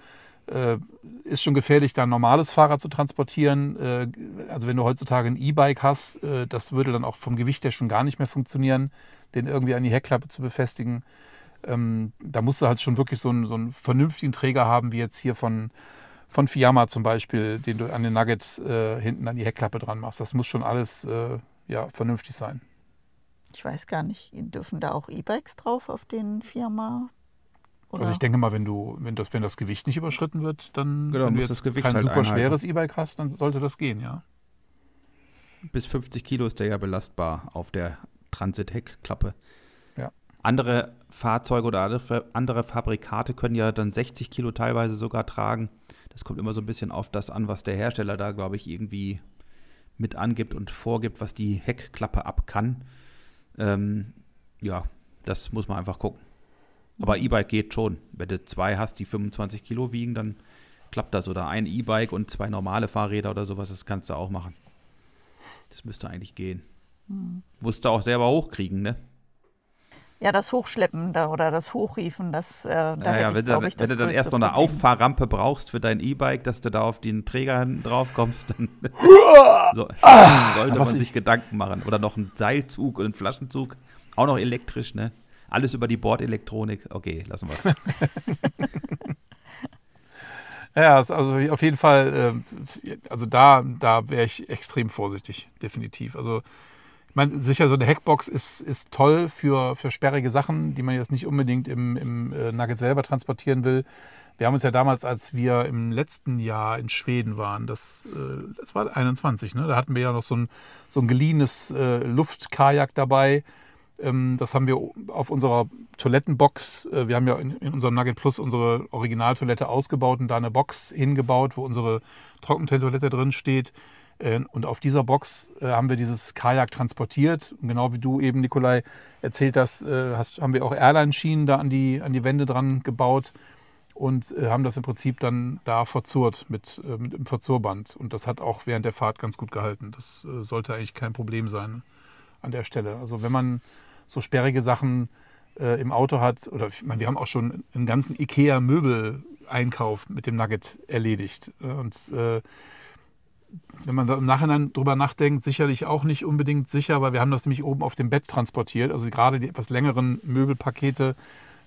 S2: äh, ist schon gefährlich, da ein normales Fahrrad zu transportieren. Äh, also wenn du heutzutage ein E-Bike hast, äh, das würde dann auch vom Gewicht her schon gar nicht mehr funktionieren, den irgendwie an die Heckklappe zu befestigen. Ähm, da musst du halt schon wirklich so einen, so einen vernünftigen Träger haben, wie jetzt hier von, von Fiamma zum Beispiel, den du an den Nugget äh, hinten an die Heckklappe dran machst. Das muss schon alles äh, ja, vernünftig sein.
S4: Ich weiß gar nicht, dürfen da auch E-Bikes drauf auf den Firma? Oder?
S2: Also ich denke mal, wenn du, wenn das, wenn das Gewicht nicht überschritten wird, dann
S3: Genau,
S2: wenn du jetzt
S3: das Gewicht
S2: kein
S3: halt
S2: super
S3: einhalten.
S2: schweres E-Bike hast, dann sollte das gehen, ja.
S3: bis 50 Kilo ist der ja belastbar auf der Transit-Heckklappe.
S2: Ja.
S3: Andere Fahrzeuge oder andere- andere Fabrikate können ja dann 60 Kilo teilweise sogar tragen. Das kommt immer so ein bisschen auf das an, was der Hersteller da, glaube ich, irgendwie mit angibt und vorgibt, was die Heckklappe ab kann. Ähm, ja, das muss man einfach gucken. Aber E-Bike geht schon. Wenn du zwei hast, die 25 Kilo wiegen, dann klappt das. Oder ein E-Bike und zwei normale Fahrräder oder sowas, das kannst du auch machen. Das müsste eigentlich gehen. Musst du auch selber hochkriegen, ne?
S4: ja, das Hochschleppen da oder das Hochriefen, das äh, da
S3: Naja, wenn,
S4: ich,
S3: du,
S4: glaub
S3: dann-
S4: ich,
S3: wenn du dann erst noch eine
S4: Problem.
S3: Auffahrrampe brauchst für dein E-Bike, dass du da auf den Träger drauf kommst, dann so, sollte
S2: was
S3: man
S2: ich-
S3: sich Gedanken machen. Oder noch einen Seilzug und einen Flaschenzug. Auch noch elektrisch, ne? Alles über die Bordelektronik. Okay, lassen wir
S2: Ja, es- also auf jeden Fall, äh, also da, da wäre ich extrem vorsichtig, definitiv. Also ich meine, sicher, so eine Hackbox ist, ist toll für, für sperrige Sachen, die man jetzt nicht unbedingt im, im äh, Nugget selber transportieren will. Wir haben uns ja damals, als wir im letzten Jahr in Schweden waren, das, äh, das war 21, ne? da hatten wir ja noch so ein, so ein geliehenes äh, Luftkajak dabei. Ähm, das haben wir auf unserer Toilettenbox, äh, wir haben ja in, in unserem Nugget Plus unsere Originaltoilette ausgebaut und da eine Box hingebaut, wo unsere Trockentoilette drin steht. Äh, Und auf dieser Box äh, haben wir dieses Kajak transportiert. Und genau wie du eben, Nikolai, erzählt hast, hast haben wir auch Airline-Schienen da an die, an die Wände dran gebaut und haben das im Prinzip dann da verzurrt mit, mit dem Verzurband. Und das hat auch während der Fahrt ganz gut gehalten. Das sollte eigentlich kein Problem sein an der Stelle. Also wenn man so sperrige Sachen äh, im Auto hat, oder ich meine, wir haben auch schon einen ganzen IKEA-Möbel-Einkauf mit dem Nugget erledigt. Und äh, wenn man da im Nachhinein drüber nachdenkt, sicherlich auch nicht unbedingt sicher, weil wir haben das nämlich oben auf dem Bett transportiert. Also gerade die etwas längeren Möbelpakete,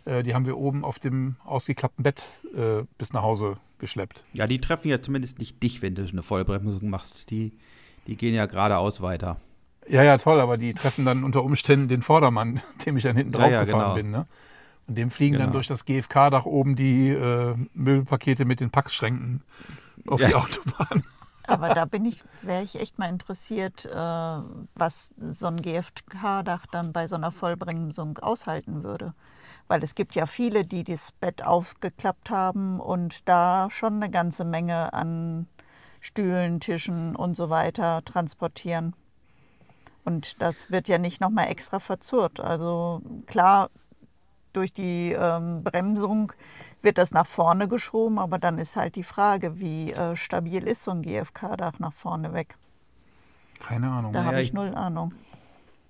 S2: äh, die haben wir oben auf dem ausgeklappten Bett äh, bis nach Hause geschleppt.
S3: Ja, die treffen ja zumindest nicht dich, wenn du eine Vollbremsung machst. Die, die gehen ja geradeaus weiter.
S2: Ja, ja, toll, aber die treffen dann unter Umständen den Vordermann, dem ich dann hinten
S3: Ja,
S2: drauf
S3: ja,
S2: gefahren
S3: genau.
S2: bin. Ne? Und dem fliegen dann
S3: Genau.
S2: durch das GFK-Dach oben die äh, Möbelpakete mit den Packschränken auf die
S3: Ja.
S2: Autobahn.
S4: Aber da bin ich, wäre ich echt mal interessiert, äh, was so ein GFK-Dach dann bei so einer Vollbremsung aushalten würde. Weil es gibt ja viele, die das Bett aufgeklappt haben und da schon eine ganze Menge an Stühlen, Tischen und so weiter transportieren. Und das wird ja nicht nochmal extra verzurrt. Also klar, durch die ähm, Bremsung wird das nach vorne geschoben, aber dann ist halt die Frage, wie äh, stabil ist so ein GFK-Dach nach vorne weg.
S2: Keine Ahnung.
S4: Da
S3: Naja,
S4: habe ich
S3: ich-
S4: null Ahnung.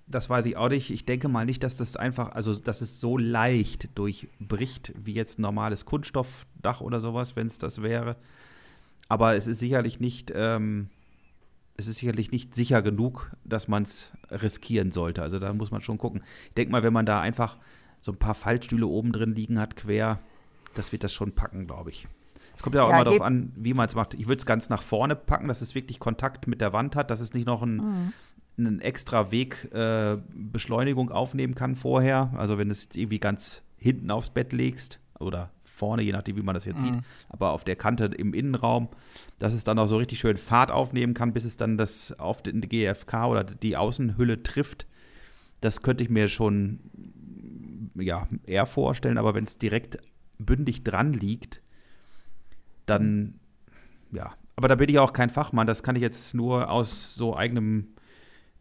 S3: Das weiß ich auch nicht. Ich denke mal nicht, dass das einfach, also dass es so leicht durchbricht wie jetzt ein normales Kunststoffdach oder sowas, wenn es das wäre. Aber es ist sicherlich nicht, ähm, es ist sicherlich nicht sicher genug, dass man es riskieren sollte. Also da muss man schon gucken. Ich denke mal, wenn man da einfach so ein paar Fallstühle oben drin liegen hat, quer, das wird das schon packen, glaube ich. Es kommt ja auch ja, immer darauf an, wie man es macht. Ich würde es ganz nach vorne packen, dass es wirklich Kontakt mit der Wand hat, dass es nicht noch ein, mhm. einen extra Weg äh, Beschleunigung aufnehmen kann vorher. Also wenn du es jetzt irgendwie ganz hinten aufs Bett legst oder vorne, je nachdem, wie man das jetzt mhm. sieht, aber auf der Kante im Innenraum, dass es dann auch so richtig schön Fahrt aufnehmen kann, bis es dann das auf den GFK oder die Außenhülle trifft. Das könnte ich mir schon ja, eher vorstellen, aber wenn es direkt bündig dran liegt, dann ja. Aber da bin ich auch kein Fachmann, das kann ich jetzt nur aus so eigenem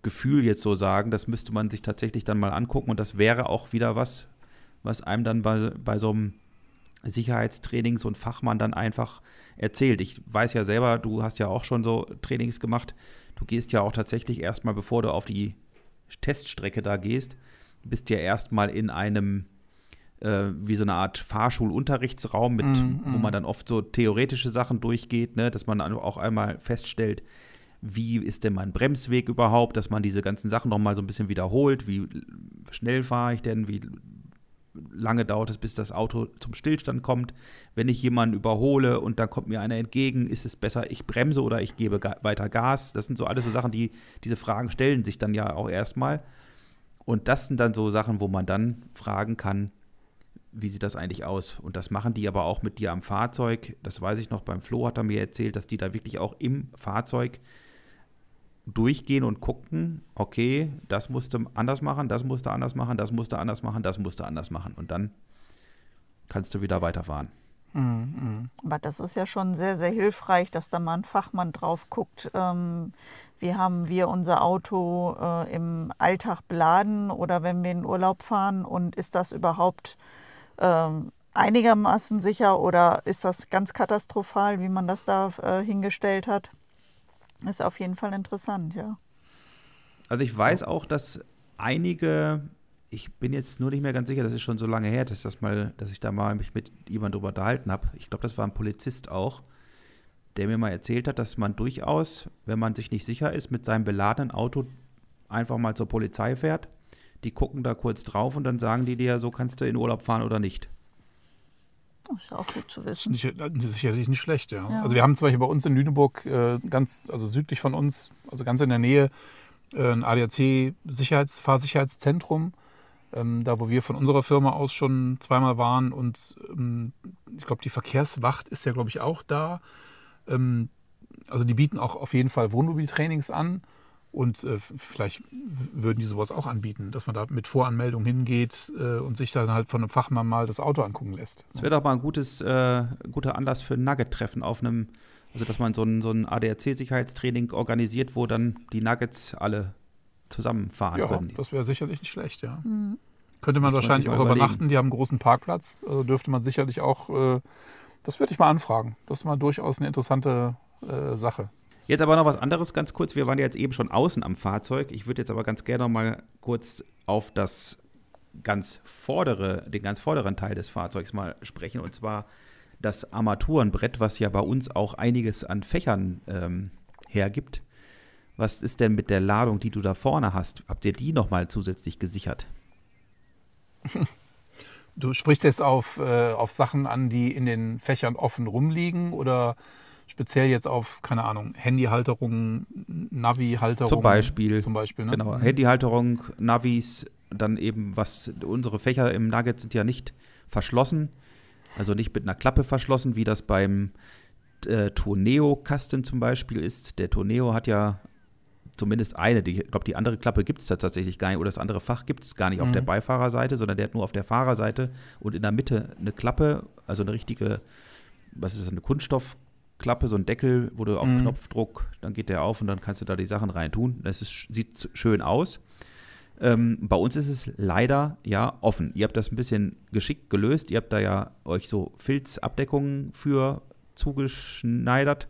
S3: Gefühl jetzt so sagen. Das müsste man sich tatsächlich dann mal angucken und das wäre auch wieder was, was einem dann bei, bei so einem Sicherheitstraining so ein Fachmann dann einfach erzählt. Ich weiß ja selber, du hast ja auch schon so Trainings gemacht. Du gehst ja auch tatsächlich erstmal, bevor du auf die Teststrecke da gehst, bist ja erstmal in einem äh, wie so eine Art Fahrschulunterrichtsraum, mit, mm, wo man dann oft so theoretische Sachen durchgeht, ne? dass man auch einmal feststellt, wie ist denn mein Bremsweg überhaupt, dass man diese ganzen Sachen nochmal so ein bisschen wiederholt, wie schnell fahre ich denn, wie lange dauert es, bis das Auto zum Stillstand kommt. Wenn ich jemanden überhole und da kommt mir einer entgegen, ist es besser, ich bremse oder ich gebe weiter Gas. Das sind so alles so Sachen, die diese Fragen stellen sich dann ja auch erstmal. Und das sind dann so Sachen, wo man dann fragen kann, wie sieht das eigentlich aus? Und das machen die aber auch mit dir am Fahrzeug. Das weiß ich noch, beim Flo hat er mir erzählt, dass die da wirklich auch im Fahrzeug durchgehen und gucken, okay, das musste anders machen, das musste anders machen, das musste anders machen, das musste anders machen. Und dann kannst du wieder weiterfahren.
S4: Mhm. Aber das ist ja schon sehr, sehr hilfreich, dass da mal ein Fachmann drauf guckt. Ähm, wie haben wir unser Auto äh, im Alltag beladen oder wenn wir in Urlaub fahren und ist das überhaupt ähm, einigermaßen sicher oder ist das ganz katastrophal, wie man das da äh, hingestellt hat? Ist auf jeden Fall interessant, ja.
S3: Also ich weiß auch, dass einige, ich bin jetzt nur nicht mehr ganz sicher, das ist schon so lange her, dass, das mal, dass ich da mal mich mit jemandem drüber unterhalten habe. Ich glaube, das war ein Polizist auch, der mir mal erzählt hat, dass man durchaus, wenn man sich nicht sicher ist, mit seinem beladenen Auto einfach mal zur Polizei fährt. Die gucken da kurz drauf und dann sagen die dir, so kannst du in Urlaub fahren oder nicht.
S4: Das ist auch gut zu wissen.
S2: Nicht, sicherlich nicht schlecht, ja. ja. Also wir haben zum Beispiel bei uns in Lüneburg, äh, ganz, also südlich von uns, also ganz in der Nähe, äh, ein ADAC-Fahrsicherheitszentrum, ähm, da wo wir von unserer Firma aus schon zweimal waren. Und ähm, ich glaube, die Verkehrswacht ist ja, glaube ich, auch da. Ähm, also die bieten auch auf jeden Fall Wohnmobiltrainings an. Und äh, vielleicht würden die sowas auch anbieten, dass man da mit Voranmeldung hingeht äh, und sich dann halt von einem Fachmann mal das Auto angucken lässt.
S3: Das wäre doch mal ein gutes, äh, guter Anlass für ein Nugget-Treffen auf einem, also dass man so ein, so ein ADAC-Sicherheitstraining organisiert, wo dann die Nuggets alle zusammenfahren
S2: ja,
S3: können.
S2: Ja, das wäre sicherlich nicht schlecht, ja. Mhm. Könnte man wahrscheinlich auch überlegen. übernachten, die haben einen großen Parkplatz, also dürfte man sicherlich auch, äh, das würde ich mal anfragen. Das ist mal durchaus eine interessante äh, Sache.
S3: Jetzt aber noch was anderes ganz kurz. Wir waren ja jetzt eben schon außen am Fahrzeug. Ich würde jetzt aber ganz gerne noch mal kurz auf das ganz vordere, den ganz vorderen Teil des Fahrzeugs mal sprechen. Und zwar das Armaturenbrett, was ja bei uns auch einiges an Fächern ähm, hergibt. Was ist denn mit der Ladung, die du da vorne hast? Habt ihr die nochmal zusätzlich gesichert?
S2: Du sprichst jetzt auf, äh, auf Sachen an, die in den Fächern offen rumliegen oder speziell jetzt auf, keine Ahnung, Handyhalterungen, Navi-Halterungen.
S3: Zum Beispiel.
S2: Zum Beispiel,
S3: ne? Genau, mhm. Handyhalterung, Navis, dann eben was, unsere Fächer im Nugget sind ja nicht verschlossen, also nicht mit einer Klappe verschlossen, wie das beim äh, Tourneo-Kasten zum Beispiel ist. Der Tourneo hat ja zumindest eine, die, ich glaube, die andere Klappe gibt es da tatsächlich gar nicht, oder das andere Fach gibt es gar nicht mhm. auf der mhm. Beifahrerseite, sondern der hat nur auf der Fahrerseite und in der Mitte eine Klappe, also eine richtige, was ist das, eine Kunststoff- Klappe, so ein Deckel, wo du auf mhm. Knopfdruck, dann geht der auf und dann kannst du da die Sachen reintun. Das ist, sieht schön aus. Ähm, bei uns ist es leider ja offen. Ihr habt das ein bisschen geschickt gelöst. Ihr habt da ja euch so Filzabdeckungen für zugeschneidert.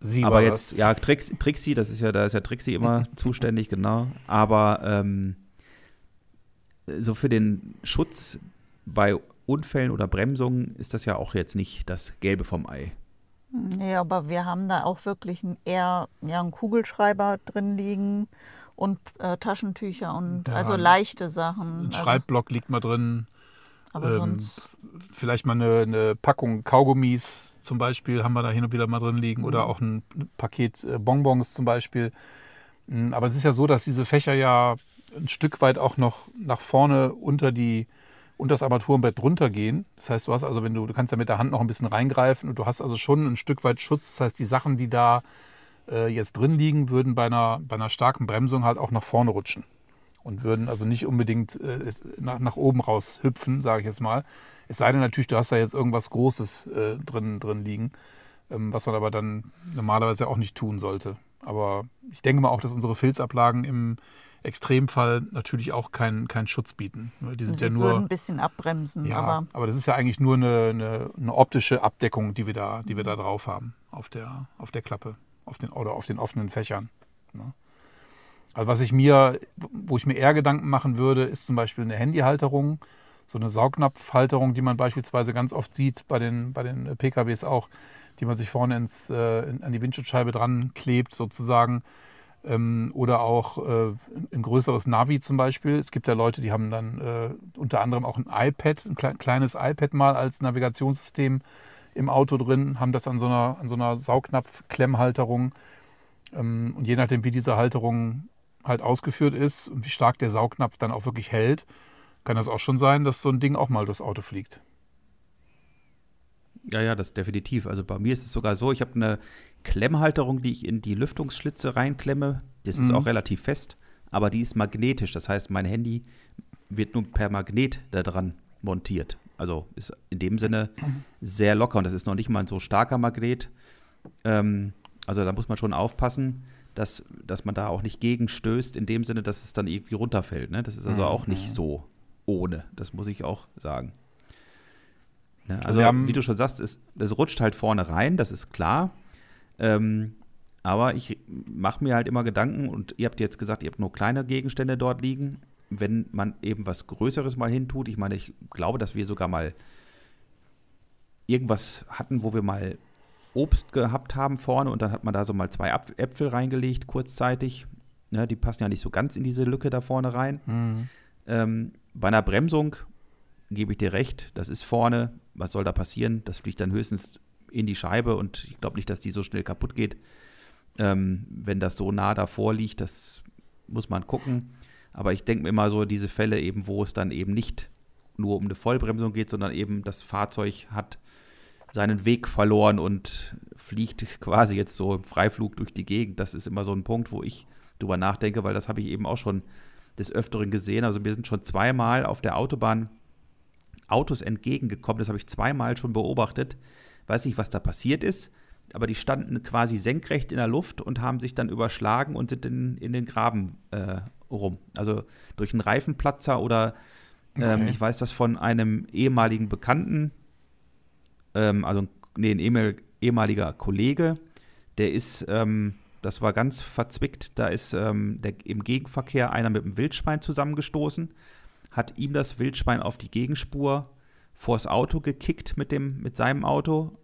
S3: Sie Aber jetzt, das. ja, Trix, Trixie, das ist ja, da ist ja Trixie immer zuständig, genau. Aber ähm, so für den Schutz bei Unfällen oder Bremsungen ist das ja auch jetzt nicht das Gelbe vom Ei.
S4: Nee, aber wir haben da auch wirklich ein- eher ja, einen Kugelschreiber drin liegen und äh, Taschentücher und
S2: Ja,
S4: also leichte Sachen.
S2: Ein
S4: Also,
S2: Schreibblock liegt mal drin.
S4: aber
S2: ähm,
S4: sonst.
S2: Vielleicht mal eine, eine Packung Kaugummis zum Beispiel haben wir da hin und wieder mal drin liegen oder auch ein Paket äh, Bonbons zum Beispiel. Mm, Aber es ist ja so, dass diese Fächer ja ein Stück weit auch noch nach vorne unter die unter das Armaturenbrett drunter gehen. Das heißt, du hast also, wenn du, du kannst ja mit der Hand noch ein bisschen reingreifen und du hast also schon ein Stück weit Schutz. Das heißt, die Sachen, die da äh, jetzt drin liegen, würden bei einer, bei einer starken Bremsung halt auch nach vorne rutschen und würden also nicht unbedingt äh, nach, nach oben raus hüpfen, sage ich jetzt mal. Es sei denn natürlich, du hast da jetzt irgendwas Großes äh, drin, drin liegen, ähm, was man aber dann normalerweise auch nicht tun sollte. Aber ich denke mal auch, dass unsere Filzablagen im Extremfall natürlich auch keinen keinen Schutz bieten. weil Die sind
S4: Sie
S2: ja
S4: würden
S2: nur.
S4: ein bisschen abbremsen,
S2: Ja,
S4: aber
S2: aber, das ist ja eigentlich nur eine, eine, eine optische Abdeckung, die wir da, die wir da drauf haben auf der, auf der Klappe, auf den oder auf den offenen Fächern. Ne? Also was ich mir, wo ich mir eher Gedanken machen würde, ist zum Beispiel eine Handyhalterung, so eine Saugnapfhalterung, die man beispielsweise ganz oft sieht bei den, bei den PKWs auch, die man sich vorne ins, äh, an die Windschutzscheibe dran klebt sozusagen. Ähm, oder auch äh, ein größeres Navi zum Beispiel. Es gibt ja Leute, die haben dann äh, unter anderem auch ein iPad, ein klei- kleines iPad mal als Navigationssystem im Auto drin, haben das an so einer, an so einer Saugnapf-Klemmhalterung. Ähm, und je nachdem, wie diese Halterung halt ausgeführt ist und wie stark der Saugnapf dann auch wirklich hält, kann das auch schon sein, dass so ein Ding auch mal durchs Auto fliegt.
S3: Ja, ja, das definitiv. Also bei mir ist es sogar so, ich habe eine Klemmhalterung, die ich in die Lüftungsschlitze reinklemme. Das ist
S2: Mhm.
S3: auch relativ fest, aber die ist magnetisch. Das heißt, mein Handy wird nur per Magnet da dran montiert. Also ist in dem Sinne sehr locker und das ist noch nicht mal ein so starker Magnet. Ähm, also da muss man schon aufpassen, dass, dass man da auch nicht gegenstößt, in dem Sinne, dass es dann irgendwie runterfällt. Ne? Das ist also auch nicht so ohne. Das muss ich auch sagen. Ne? Also, wie du schon sagst, es, das rutscht halt vorne rein, das ist klar. Ähm, aber ich mache mir halt immer Gedanken, und ihr habt jetzt gesagt, ihr habt nur kleine Gegenstände dort liegen. Wenn man eben was Größeres mal hintut, ich meine, ich glaube, dass wir sogar mal irgendwas hatten, wo wir mal Obst gehabt haben vorne und dann hat man da so mal zwei Äpfel reingelegt, kurzzeitig. Ne, die passen ja nicht so ganz in diese Lücke da vorne rein. Ähm, bei einer Bremsung gebe ich dir recht, das ist vorne. Was soll da passieren? Das fliegt dann höchstens in die Scheibe und ich glaube nicht, dass die so schnell kaputt geht. Ähm, wenn das so nah davor liegt, das muss man gucken. Aber ich denke mir immer so, diese Fälle eben, wo es dann eben nicht nur um eine Vollbremsung geht, sondern eben das Fahrzeug hat seinen Weg verloren und fliegt quasi jetzt so im Freiflug durch die Gegend. Das ist immer so ein Punkt, wo ich drüber nachdenke, weil das habe ich eben auch schon des Öfteren gesehen. Also mir sind schon zweimal auf der Autobahn Autos entgegengekommen. Das habe ich zweimal schon beobachtet. Weiß nicht, was da passiert ist, aber die standen quasi senkrecht in der Luft und haben sich dann überschlagen und sind in, in den Graben äh, rum. Also durch einen Reifenplatzer oder ähm,
S2: Okay.
S3: ich weiß das von einem ehemaligen Bekannten, ähm, also nee, ein ehemal- ehemaliger Kollege, der ist, ähm, das war ganz verzwickt, da ist ähm, der, im Gegenverkehr einer mit einem Wildschwein zusammengestoßen, hat ihm das Wildschwein auf die Gegenspur vors Auto gekickt mit, dem, mit seinem Auto.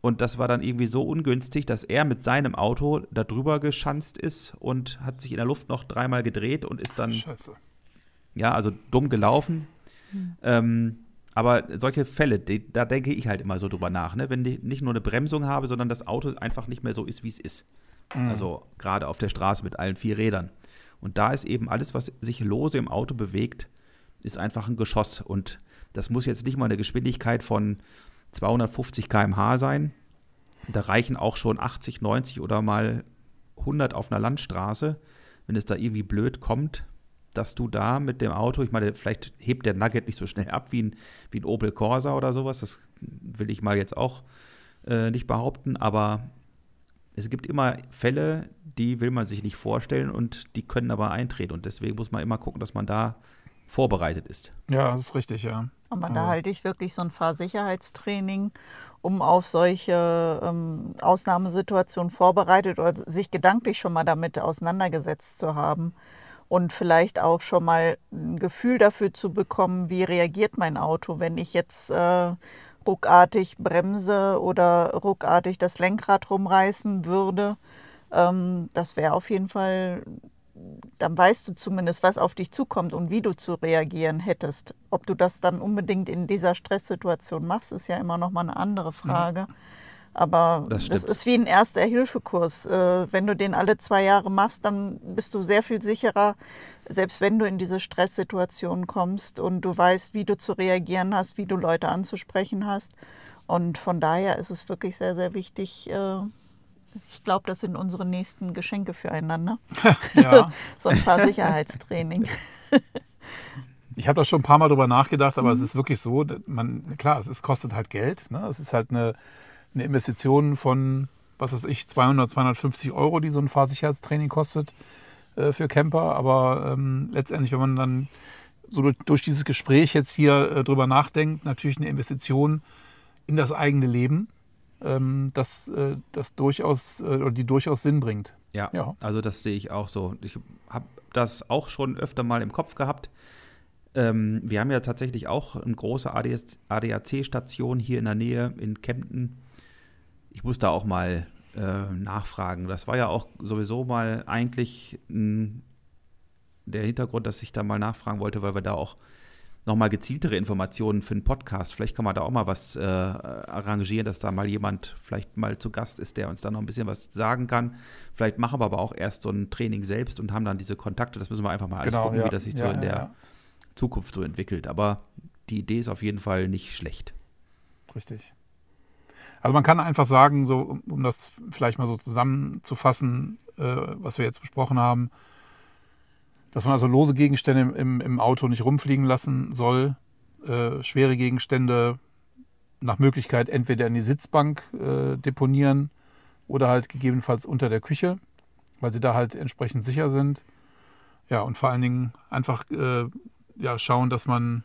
S3: Und das war dann irgendwie so ungünstig, dass er mit seinem Auto da drüber geschanzt ist und hat sich in der Luft noch dreimal gedreht und ist dann
S2: Scheiße.
S3: ja, also dumm gelaufen. Ähm, aber solche Fälle, die, da denke ich halt immer so drüber nach, ne? wenn ich nicht nur eine Bremsung habe, sondern das Auto einfach nicht mehr so ist, wie es ist. Also gerade auf der Straße mit allen vier Rädern. Und da ist eben alles, was sich lose im Auto bewegt, ist einfach ein Geschoss. Und das muss jetzt nicht mal eine Geschwindigkeit von 250 km/h sein. Da reichen auch schon 80, 90 oder mal 100 auf einer Landstraße, wenn es da irgendwie blöd kommt, dass du da mit dem Auto, ich meine, vielleicht hebt der Nugget nicht so schnell ab wie ein, wie ein Opel Corsa oder sowas, das will ich mal jetzt auch äh, nicht behaupten, aber es gibt immer Fälle, die will man sich nicht vorstellen und die können aber eintreten. Und deswegen muss man immer gucken, dass man da vorbereitet ist.
S2: Ja, das ist richtig, ja.
S4: Aber da halte ich wirklich so ein Fahrsicherheitstraining, um auf solche ähm, Ausnahmesituationen vorbereitet oder sich gedanklich schon mal damit auseinandergesetzt zu haben und vielleicht auch schon mal ein Gefühl dafür zu bekommen, wie reagiert mein Auto, wenn ich jetzt äh, ruckartig bremse oder ruckartig das Lenkrad rumreißen würde. Ähm, das wäre auf jeden Fall, dann weißt du zumindest, was auf dich zukommt und wie du zu reagieren hättest. Ob du das dann unbedingt in dieser Stresssituation machst, ist ja immer noch mal eine andere Frage. Mhm. Aber das, das, ist wie ein Erster-Hilfe-Kurs. Äh, wenn du den alle zwei Jahre machst, dann bist du sehr viel sicherer, selbst wenn du in diese Stresssituation kommst und du weißt, wie du zu reagieren hast, wie du Leute anzusprechen hast. Und von daher ist es wirklich sehr, sehr wichtig. Ich glaube, das sind unsere nächsten Geschenke füreinander. Ja. so ein paar Sicherheitstraining.
S2: Ich habe da schon ein paar Mal drüber nachgedacht, aber mhm. es ist wirklich so, man, klar, es ist, kostet halt Geld. Ne? Es ist halt eine, eine Investition von, was weiß ich, 200, 250 Euro, die so ein Fahrsicherheitstraining kostet äh, für Camper. Aber ähm, letztendlich, wenn man dann so durch, durch dieses Gespräch jetzt hier äh, drüber nachdenkt, natürlich eine Investition in das eigene Leben, ähm, das, äh, das durchaus, äh, oder die durchaus Sinn bringt.
S3: Ja, ja, also das sehe ich auch so. Ich habe das auch schon öfter mal im Kopf gehabt. Ähm, wir haben ja tatsächlich auch eine große ADAC-Station hier in der Nähe in Kempten ich muss da auch mal äh, nachfragen. Das war ja auch sowieso mal eigentlich m, der Hintergrund, dass ich da mal nachfragen wollte, weil wir da auch nochmal gezieltere Informationen für einen Podcast. Vielleicht kann man da auch mal was äh, arrangieren, dass da mal jemand vielleicht mal zu Gast ist, der uns da noch ein bisschen was sagen kann. Vielleicht machen wir aber auch erst so ein Training selbst und haben dann diese Kontakte. Das müssen wir einfach mal alles genau, gucken, ja. wie das sich ja, so in ja, der Zukunft so entwickelt. Aber die Idee ist auf jeden Fall nicht schlecht.
S2: Richtig. Also man kann einfach sagen, so, um, um das vielleicht mal so zusammenzufassen, äh, was wir jetzt besprochen haben, dass man also lose Gegenstände im, im Auto nicht rumfliegen lassen soll, äh, schwere Gegenstände nach Möglichkeit entweder in die Sitzbank äh, deponieren oder halt gegebenenfalls unter der Küche, weil sie da halt entsprechend sicher sind. Ja, und vor allen Dingen einfach äh, ja, schauen, dass man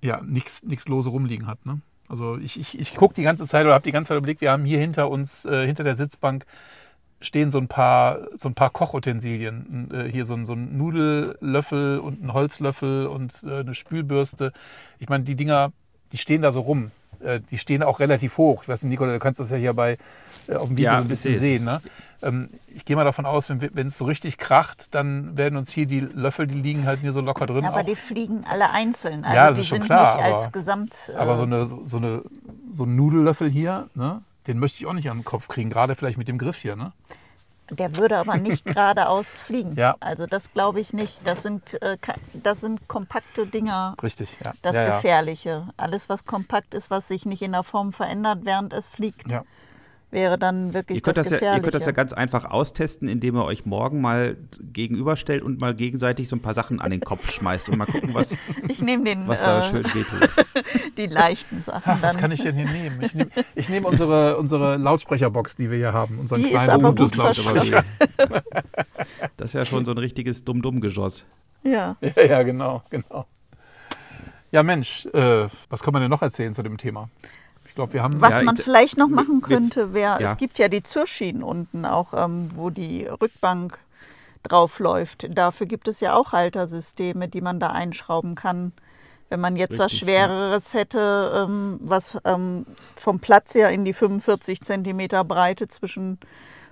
S2: ja nichts lose rumliegen hat. Ne? Also ich, ich, ich gucke die ganze Zeit oder habe die ganze Zeit überlegt, wir haben hier hinter uns, äh, hinter der Sitzbank, stehen so ein paar, so ein paar Kochutensilien. Äh, hier so ein, so ein Nudellöffel und ein Holzlöffel und äh, eine Spülbürste. Ich meine, die Dinger, die stehen da so rum. Äh, die stehen auch relativ hoch. Ich weiß nicht, Nicola, du kannst das ja hier bei, äh, auf dem Video ja, so ein bisschen sehen. Ne? Ähm, ich gehe mal davon aus, wenn es so richtig kracht, dann werden uns hier die Löffel, die liegen halt mir so locker drin.
S4: aber auch. die fliegen alle einzeln.
S2: Also ja, das ist schon klar.
S4: aber, Gesamt,
S2: äh aber so, eine, so, eine, so ein Nudellöffel hier, ne, den möchte ich auch nicht an den Kopf kriegen, gerade vielleicht mit dem Griff hier. Ne?
S4: Der würde aber nicht geradeaus fliegen. Ja. Also das glaube ich nicht. Das sind, äh, das sind kompakte Dinger.
S2: Richtig, ja.
S4: Das
S2: ja,
S4: Gefährliche. Ja. Alles, was kompakt ist, was sich nicht in der Form verändert, während es fliegt. Ja wäre dann wirklich ihr
S3: könnt
S4: das,
S3: das ja, Ihr könnt das ja ganz einfach austesten, indem ihr euch morgen mal gegenüberstellt und mal gegenseitig so ein paar Sachen an den Kopf schmeißt und mal gucken, was,
S4: den,
S3: was da äh, schön wehtut.
S4: Die leichten Sachen. Ach,
S2: was kann ich denn hier nehmen? Ich nehme ich nehm unsere, unsere Lautsprecherbox, die wir hier haben, unseren
S4: die
S2: kleinen
S4: Bluetooth-Lautsprecher.
S3: das ist ja schon so ein richtiges Dumm-Dumm-Geschoss.
S2: Ja. ja. Ja, genau, genau. Ja, Mensch, äh, was kann man denn noch erzählen zu dem Thema? Ich glaube, wir haben.
S4: Was ja, man vielleicht noch machen könnte, wäre, ja. es gibt ja die Zürschienen unten auch, ähm, wo die Rückbank drauf läuft. Dafür gibt es ja auch Haltersysteme, die man da einschrauben kann. Wenn man jetzt Richtig, was Schwereres ja. hätte, ähm, was ähm, vom Platz her in die 45 Zentimeter Breite zwischen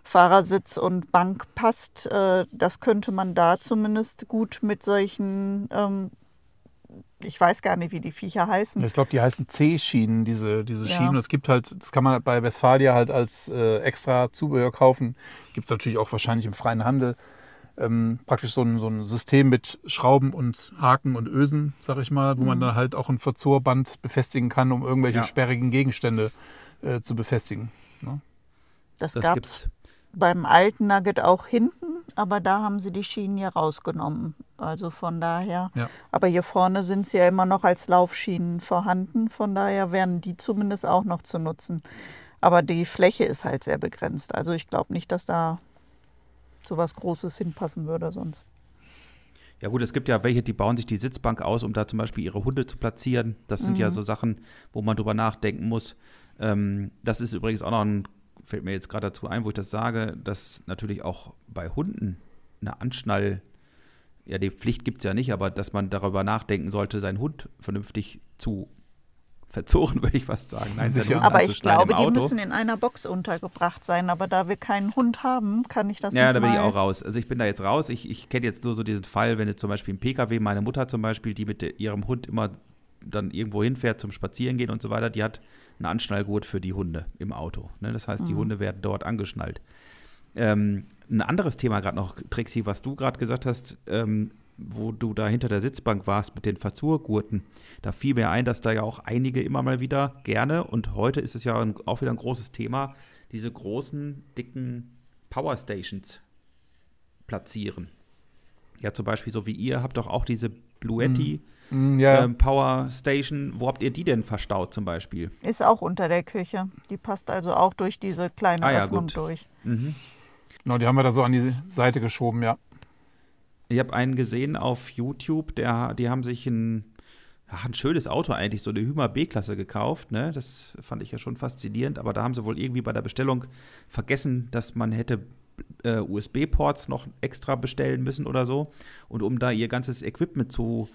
S4: Fahrersitz und Bank passt, äh, das könnte man da zumindest gut mit solchen ähm, ich weiß gar nicht, wie die Viecher heißen.
S2: Ich glaube, die heißen C-Schienen, diese, diese ja. Schienen. Es gibt halt, das kann man bei Westfalia halt als äh, extra Zubehör kaufen. Gibt es natürlich auch wahrscheinlich im freien Handel. Ähm, praktisch so ein, so ein System mit Schrauben und Haken und Ösen, sag ich mal, wo mhm. man dann halt auch ein Verzorband befestigen kann, um irgendwelche ja. sperrigen Gegenstände äh, zu befestigen. Ne?
S4: Das, das gab es beim alten Nugget auch hinten, aber da haben sie die Schienen ja rausgenommen. Also von daher. Ja. Aber hier vorne sind sie ja immer noch als Laufschienen vorhanden. Von daher wären die zumindest auch noch zu nutzen. Aber die Fläche ist halt sehr begrenzt. Also ich glaube nicht, dass da so was Großes hinpassen würde sonst.
S3: Ja gut, es gibt ja welche, die bauen sich die Sitzbank aus, um da zum Beispiel ihre Hunde zu platzieren. Das sind mhm. ja so Sachen, wo man drüber nachdenken muss. Ähm, das ist übrigens auch noch ein, fällt mir jetzt gerade dazu ein, wo ich das sage, dass natürlich auch bei Hunden eine Anschnall- ja, die Pflicht gibt es ja nicht, aber dass man darüber nachdenken sollte, seinen Hund vernünftig zu verzogen, würde ich fast sagen. Nein,
S2: Sicher.
S3: ja
S4: Aber ich glaube, die müssen in einer Box untergebracht sein. Aber da wir keinen Hund haben, kann ich das
S3: Ja,
S4: nicht
S3: da bin ich auch raus. Also ich bin da jetzt raus. Ich, ich kenne jetzt nur so diesen Fall, wenn jetzt zum Beispiel im Pkw, meine Mutter zum Beispiel, die mit ihrem Hund immer dann irgendwo hinfährt zum Spazierengehen und so weiter, die hat einen Anschnallgurt für die Hunde im Auto. Ne? Das heißt, die Hunde werden dort angeschnallt. Ähm, ein anderes Thema gerade noch, Trixie, was du gerade gesagt hast, ähm, wo du da hinter der Sitzbank warst mit den Verzurgurten, da fiel mir ein, dass da ja auch einige immer mal wieder gerne, und heute ist es ja ein, auch wieder ein großes Thema, diese großen, dicken Powerstations platzieren. Ja, zum Beispiel so wie ihr habt doch auch diese Bluetti
S2: Mm, Ja,
S3: ähm, Power Station. Wo habt ihr die denn verstaut zum Beispiel?
S4: Ist auch unter der Küche. Die passt also auch durch diese kleine
S3: Ah ja,
S4: Öffnung
S3: gut.
S4: durch.
S3: Mhm.
S2: genau, die haben wir da so an die Seite geschoben, ja.
S3: Ich habe einen gesehen auf YouTube, der, die haben sich ein, ach, ein schönes Auto eigentlich, so eine Hümer B-Klasse gekauft. Ne? Das fand ich ja schon faszinierend, aber da haben sie wohl irgendwie bei der Bestellung vergessen, dass man hätte äh, USB-Ports noch extra bestellen müssen oder so. Und um da ihr ganzes Equipment zu,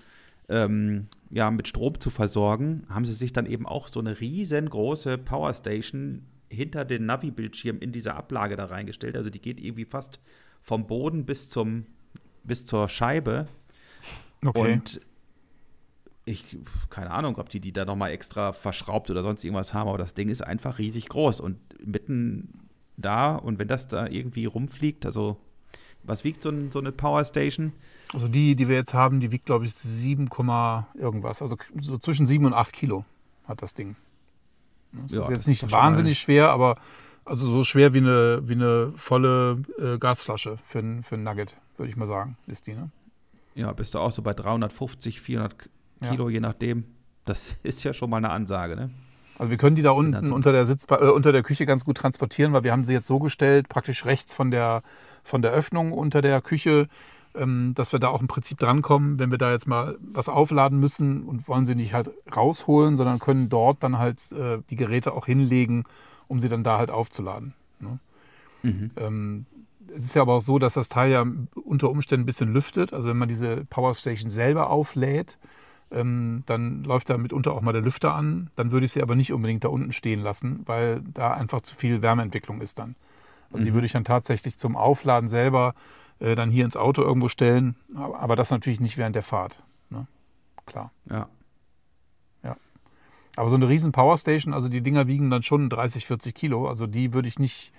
S3: ähm, ja, mit Strom zu versorgen, haben sie sich dann eben auch so eine riesengroße Powerstation hinter den Navi-Bildschirm in diese Ablage da reingestellt. Also die geht irgendwie fast vom Boden bis zum bis zur Scheibe
S2: Okay.
S3: und ich, keine Ahnung, ob die die da nochmal extra verschraubt oder sonst irgendwas haben, aber das Ding ist einfach riesig groß und mitten da und wenn das da irgendwie rumfliegt, also was wiegt so, ein, so eine Powerstation?
S2: Also die, die wir jetzt haben, die wiegt, glaube ich, 7, Komma irgendwas. Also so zwischen 7 und 8 Kilo hat das Ding. Das
S3: Ja,
S2: ist
S3: das
S2: jetzt
S3: ist
S2: nicht
S3: schon
S2: wahnsinnig schwer, aber also so schwer wie eine, wie eine volle äh, Gasflasche für ein, für ein Nugget, würde ich mal sagen, ist die, ne?
S3: Ja, bist du auch so bei 350, 400
S2: Ja.
S3: Kilo, je nachdem. Das ist ja schon mal eine Ansage, ne?
S2: Also wir können die da unten unter der, Sitzba äh, unter der Küche ganz gut transportieren, weil wir haben sie jetzt so gestellt, praktisch rechts von der, von der Öffnung unter der Küche, dass wir da auch im Prinzip drankommen, wenn wir da jetzt mal was aufladen müssen und wollen sie nicht halt rausholen, sondern können dort dann halt äh, die Geräte auch hinlegen, um sie dann da halt aufzuladen. Ne?
S3: Mhm.
S2: Ähm, es ist ja aber auch so, dass das Teil ja unter Umständen ein bisschen lüftet. Also wenn man diese Powerstation selber auflädt, ähm, dann läuft da mitunter auch mal der Lüfter an. Dann würde ich sie aber nicht unbedingt da unten stehen lassen, weil da einfach zu viel Wärmeentwicklung ist dann. Also die
S3: Mhm.
S2: würde ich dann tatsächlich zum Aufladen selber äh, dann hier ins Auto irgendwo stellen. Aber, aber das natürlich nicht während der Fahrt. Ne? Klar.
S3: Ja.
S2: Aber so eine riesen Powerstation, also die Dinger wiegen dann schon 30, 40 Kilo. Also die würde ich nicht,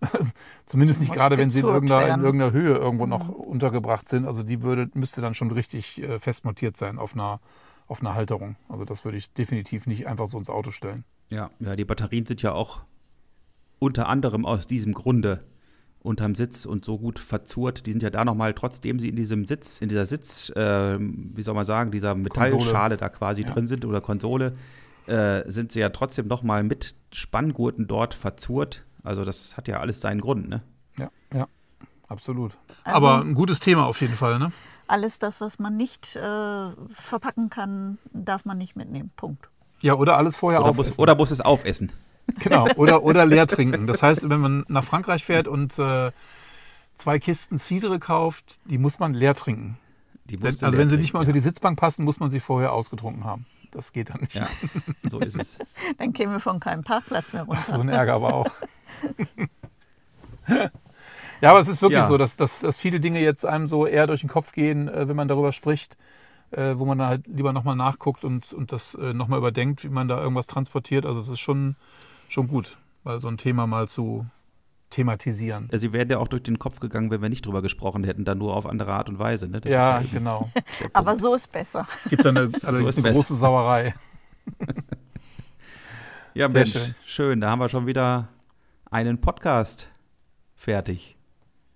S2: zumindest nicht gerade, wenn sie in irgendeiner, in irgendeiner Höhe irgendwo noch untergebracht sind. Also die würde, müsste dann schon richtig äh, fest montiert sein auf einer, auf einer Halterung. Also das würde ich definitiv nicht einfach so ins Auto stellen.
S3: Ja, ja, die Batterien sind ja auch unter anderem aus diesem Grunde unterm Sitz und so gut verzurrt. Die sind ja da nochmal, trotzdem sie in diesem Sitz, in dieser Sitz, äh, wie soll man sagen, dieser Metallschale da quasi
S2: Ja.
S3: drin sind oder Konsole, äh, sind sie ja trotzdem nochmal mit Spanngurten dort verzurrt. Also das hat ja alles seinen Grund, ne?
S2: Ja, ja, absolut.
S4: Also-
S2: Aber ein gutes Thema auf jeden Fall, ne?
S4: Alles das, was man nicht äh, verpacken kann, darf man nicht mitnehmen. Punkt.
S2: Ja, oder alles vorher
S3: Oder
S2: aufessen.
S3: muss, oder muss es aufessen.
S2: Genau, oder, oder leer trinken. Das heißt, wenn man nach Frankreich fährt und äh, zwei Kisten Cidre kauft, die muss man leer trinken.
S3: Die
S2: Wenn, also
S3: leer
S2: wenn sie nicht
S3: trinken,
S2: mehr unter die Sitzbank passen, muss man sie vorher ausgetrunken haben. Das geht dann nicht.
S3: Ja, ja so ist es.
S4: Dann kämen wir von keinem Parkplatz mehr runter.
S2: So ein Ärger aber auch. ja, aber es ist wirklich
S3: Ja.
S2: so, dass, dass, dass viele Dinge jetzt einem so eher durch den Kopf gehen, äh, wenn man darüber spricht, äh, wo man dann halt lieber nochmal nachguckt und, und das äh, nochmal überdenkt, wie man da irgendwas transportiert. Also es ist schon, schon gut, weil so ein Thema mal zu thematisieren.
S3: Also, Sie wären ja auch durch den Kopf gegangen, wenn wir nicht drüber gesprochen hätten, dann nur auf andere Art und Weise. Ne? Das
S2: Ja,
S3: ist
S2: genau.
S4: Aber so ist besser.
S2: Es gibt dann eine, allerdings
S3: ist
S2: eine
S3: besser.
S2: große Sauerei.
S3: ja,
S2: sehr
S3: Mensch,
S2: schön.
S3: schön. Da haben wir schon wieder einen Podcast fertig.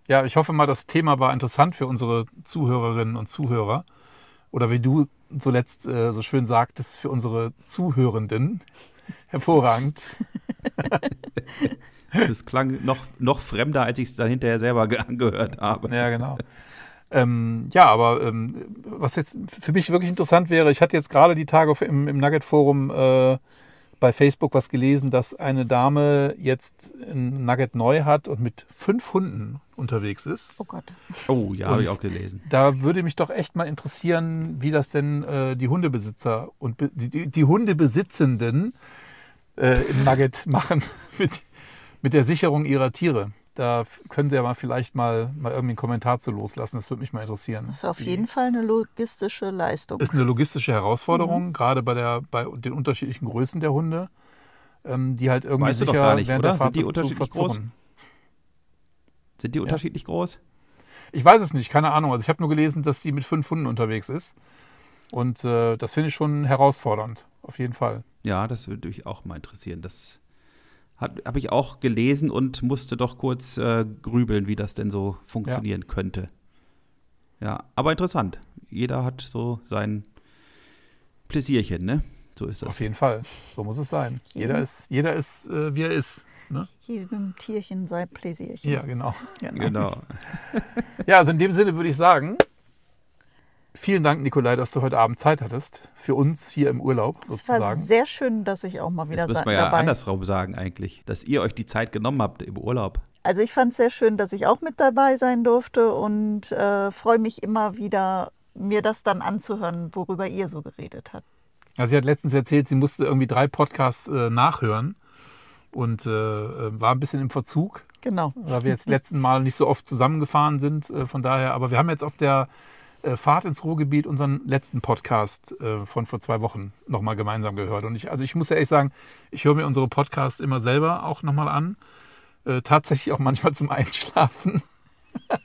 S2: Ja, ich hoffe mal, das Thema war interessant für unsere Zuhörerinnen und Zuhörer. Oder wie du zuletzt äh, so schön sagtest, für unsere Zuhörenden. Hervorragend.
S3: Das klang noch, noch fremder, als ich es dann hinterher selber ge- angehört habe.
S2: Ja, genau. Ähm, ja, aber ähm, was jetzt für mich wirklich interessant wäre, ich hatte jetzt gerade die Tage im, im Nugget-Forum äh, bei Facebook was gelesen, dass eine Dame jetzt ein Nugget neu hat und mit fünf Hunden unterwegs ist.
S4: Oh Gott.
S3: Oh, ja, habe ich auch gelesen.
S2: Da würde mich doch echt mal interessieren, wie das denn äh, die Hundebesitzer und die- die Hundebesitzenden äh, im Nugget machen mit, mit der Sicherung ihrer Tiere. Da können Sie ja mal vielleicht mal, mal irgendwie einen Kommentar zu loslassen. Das würde mich mal interessieren.
S4: Das ist auf jeden Fall eine logistische Leistung.
S2: ist eine logistische Herausforderung,
S3: Mhm.
S2: gerade bei, der, bei den unterschiedlichen Größen der Hunde, ähm, die halt irgendwie
S3: Weißt
S2: sicher
S3: gar nicht,
S2: während
S3: oder?
S2: der Fahrt
S3: Sind die unterschiedlich groß? Sind die unterschiedlich groß?
S2: Ich weiß es nicht, keine Ahnung. Also ich habe nur gelesen, dass sie mit fünf Hunden unterwegs ist. Und äh, das finde ich schon herausfordernd, auf jeden Fall.
S3: Ja, das würde mich auch mal interessieren. Das habe ich auch gelesen und musste doch kurz äh, grübeln, wie das denn so funktionieren könnte. Ja, aber interessant. Jeder hat so sein Pläsierchen, ne? So ist das.
S2: Auf jeden Fall. So muss es sein. Jeder ist, jeder ist äh, wie er ist. Ne?
S4: Jedem Tierchen sei Pläsierchen.
S2: Ja, genau.
S3: Genau.
S2: Ja, also in dem Sinne würde ich sagen, vielen Dank, Nikolai, dass du heute Abend Zeit hattest. Für uns hier im Urlaub
S4: Es war
S2: sozusagen.
S4: sehr schön, dass ich auch mal wieder
S3: Jetzt müssen wir ja
S4: dabei
S3: andersrum sagen eigentlich, dass ihr euch die Zeit genommen habt im Urlaub.
S4: Also ich fand es sehr schön, dass ich auch mit dabei sein durfte und äh, freue mich immer wieder, mir das dann anzuhören, worüber ihr so geredet habt.
S2: Also sie hat letztens erzählt, sie musste irgendwie drei Podcasts äh, nachhören und äh, äh, war ein bisschen im Verzug,
S4: Genau.
S2: weil wir jetzt letzten Mal nicht so oft zusammengefahren sind. Äh, von daher, aber wir haben jetzt auf der äh, Fahrt ins Ruhrgebiet unseren letzten Podcast äh, von vor zwei Wochen nochmal gemeinsam gehört. Und ich, also ich muss ja ehrlich sagen, ich höre mir unsere Podcasts immer selber auch nochmal an. Äh, tatsächlich auch manchmal zum Einschlafen.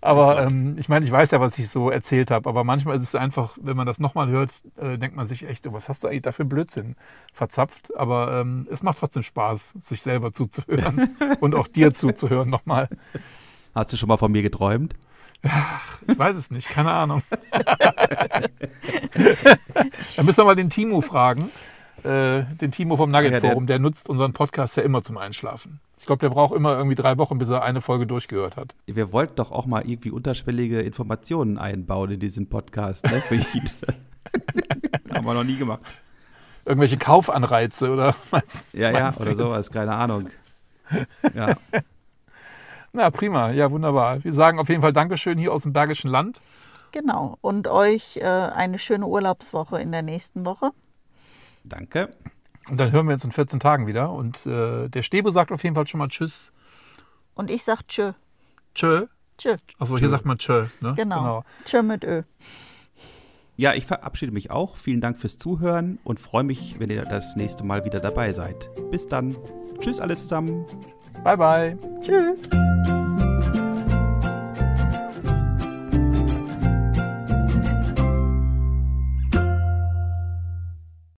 S2: aber ähm, ich meine, ich weiß ja, was ich so erzählt habe, aber manchmal ist es einfach, wenn man das nochmal hört, äh, denkt man sich echt, oh, was hast du eigentlich da für Blödsinn verzapft? Aber ähm, es macht trotzdem Spaß, sich selber zuzuhören und auch dir zuzuhören nochmal.
S3: Hast du schon mal von mir geträumt?
S2: Ich weiß es nicht, keine Ahnung. da müssen wir mal den Timo fragen. Äh, den Timo vom Nugget Forum, der nutzt unseren Podcast ja immer zum Einschlafen. Ich glaube, der braucht immer irgendwie drei Wochen, bis er eine Folge durchgehört hat.
S3: Wir wollten doch auch mal irgendwie unterschwellige Informationen einbauen in diesen Podcast, ne, für jeden. Haben wir noch nie gemacht.
S2: Irgendwelche Kaufanreize oder was?
S3: Ja, ja, oder
S2: jetzt?
S3: sowas, keine Ahnung. Ja,
S2: Na, prima, ja, wunderbar. Wir sagen auf jeden Fall Dankeschön hier aus dem Bergischen Land.
S4: Genau. Und euch äh, eine schöne Urlaubswoche in der nächsten Woche.
S3: danke.
S2: Und dann hören wir uns in 14 Tagen wieder. Und äh, der Stäbe sagt auf jeden Fall schon mal Tschüss.
S4: Und ich sag tschö.
S2: Tschö.
S4: Tschö.
S2: Achso, hier sagt man Tschö. Ne?
S4: Genau. Tschö mit Ö.
S3: Ja, ich verabschiede mich auch. Vielen Dank fürs Zuhören und freue mich, wenn ihr das nächste Mal wieder dabei seid. Bis dann. Tschüss alle zusammen.
S2: Bye, bye.
S4: Tschüss.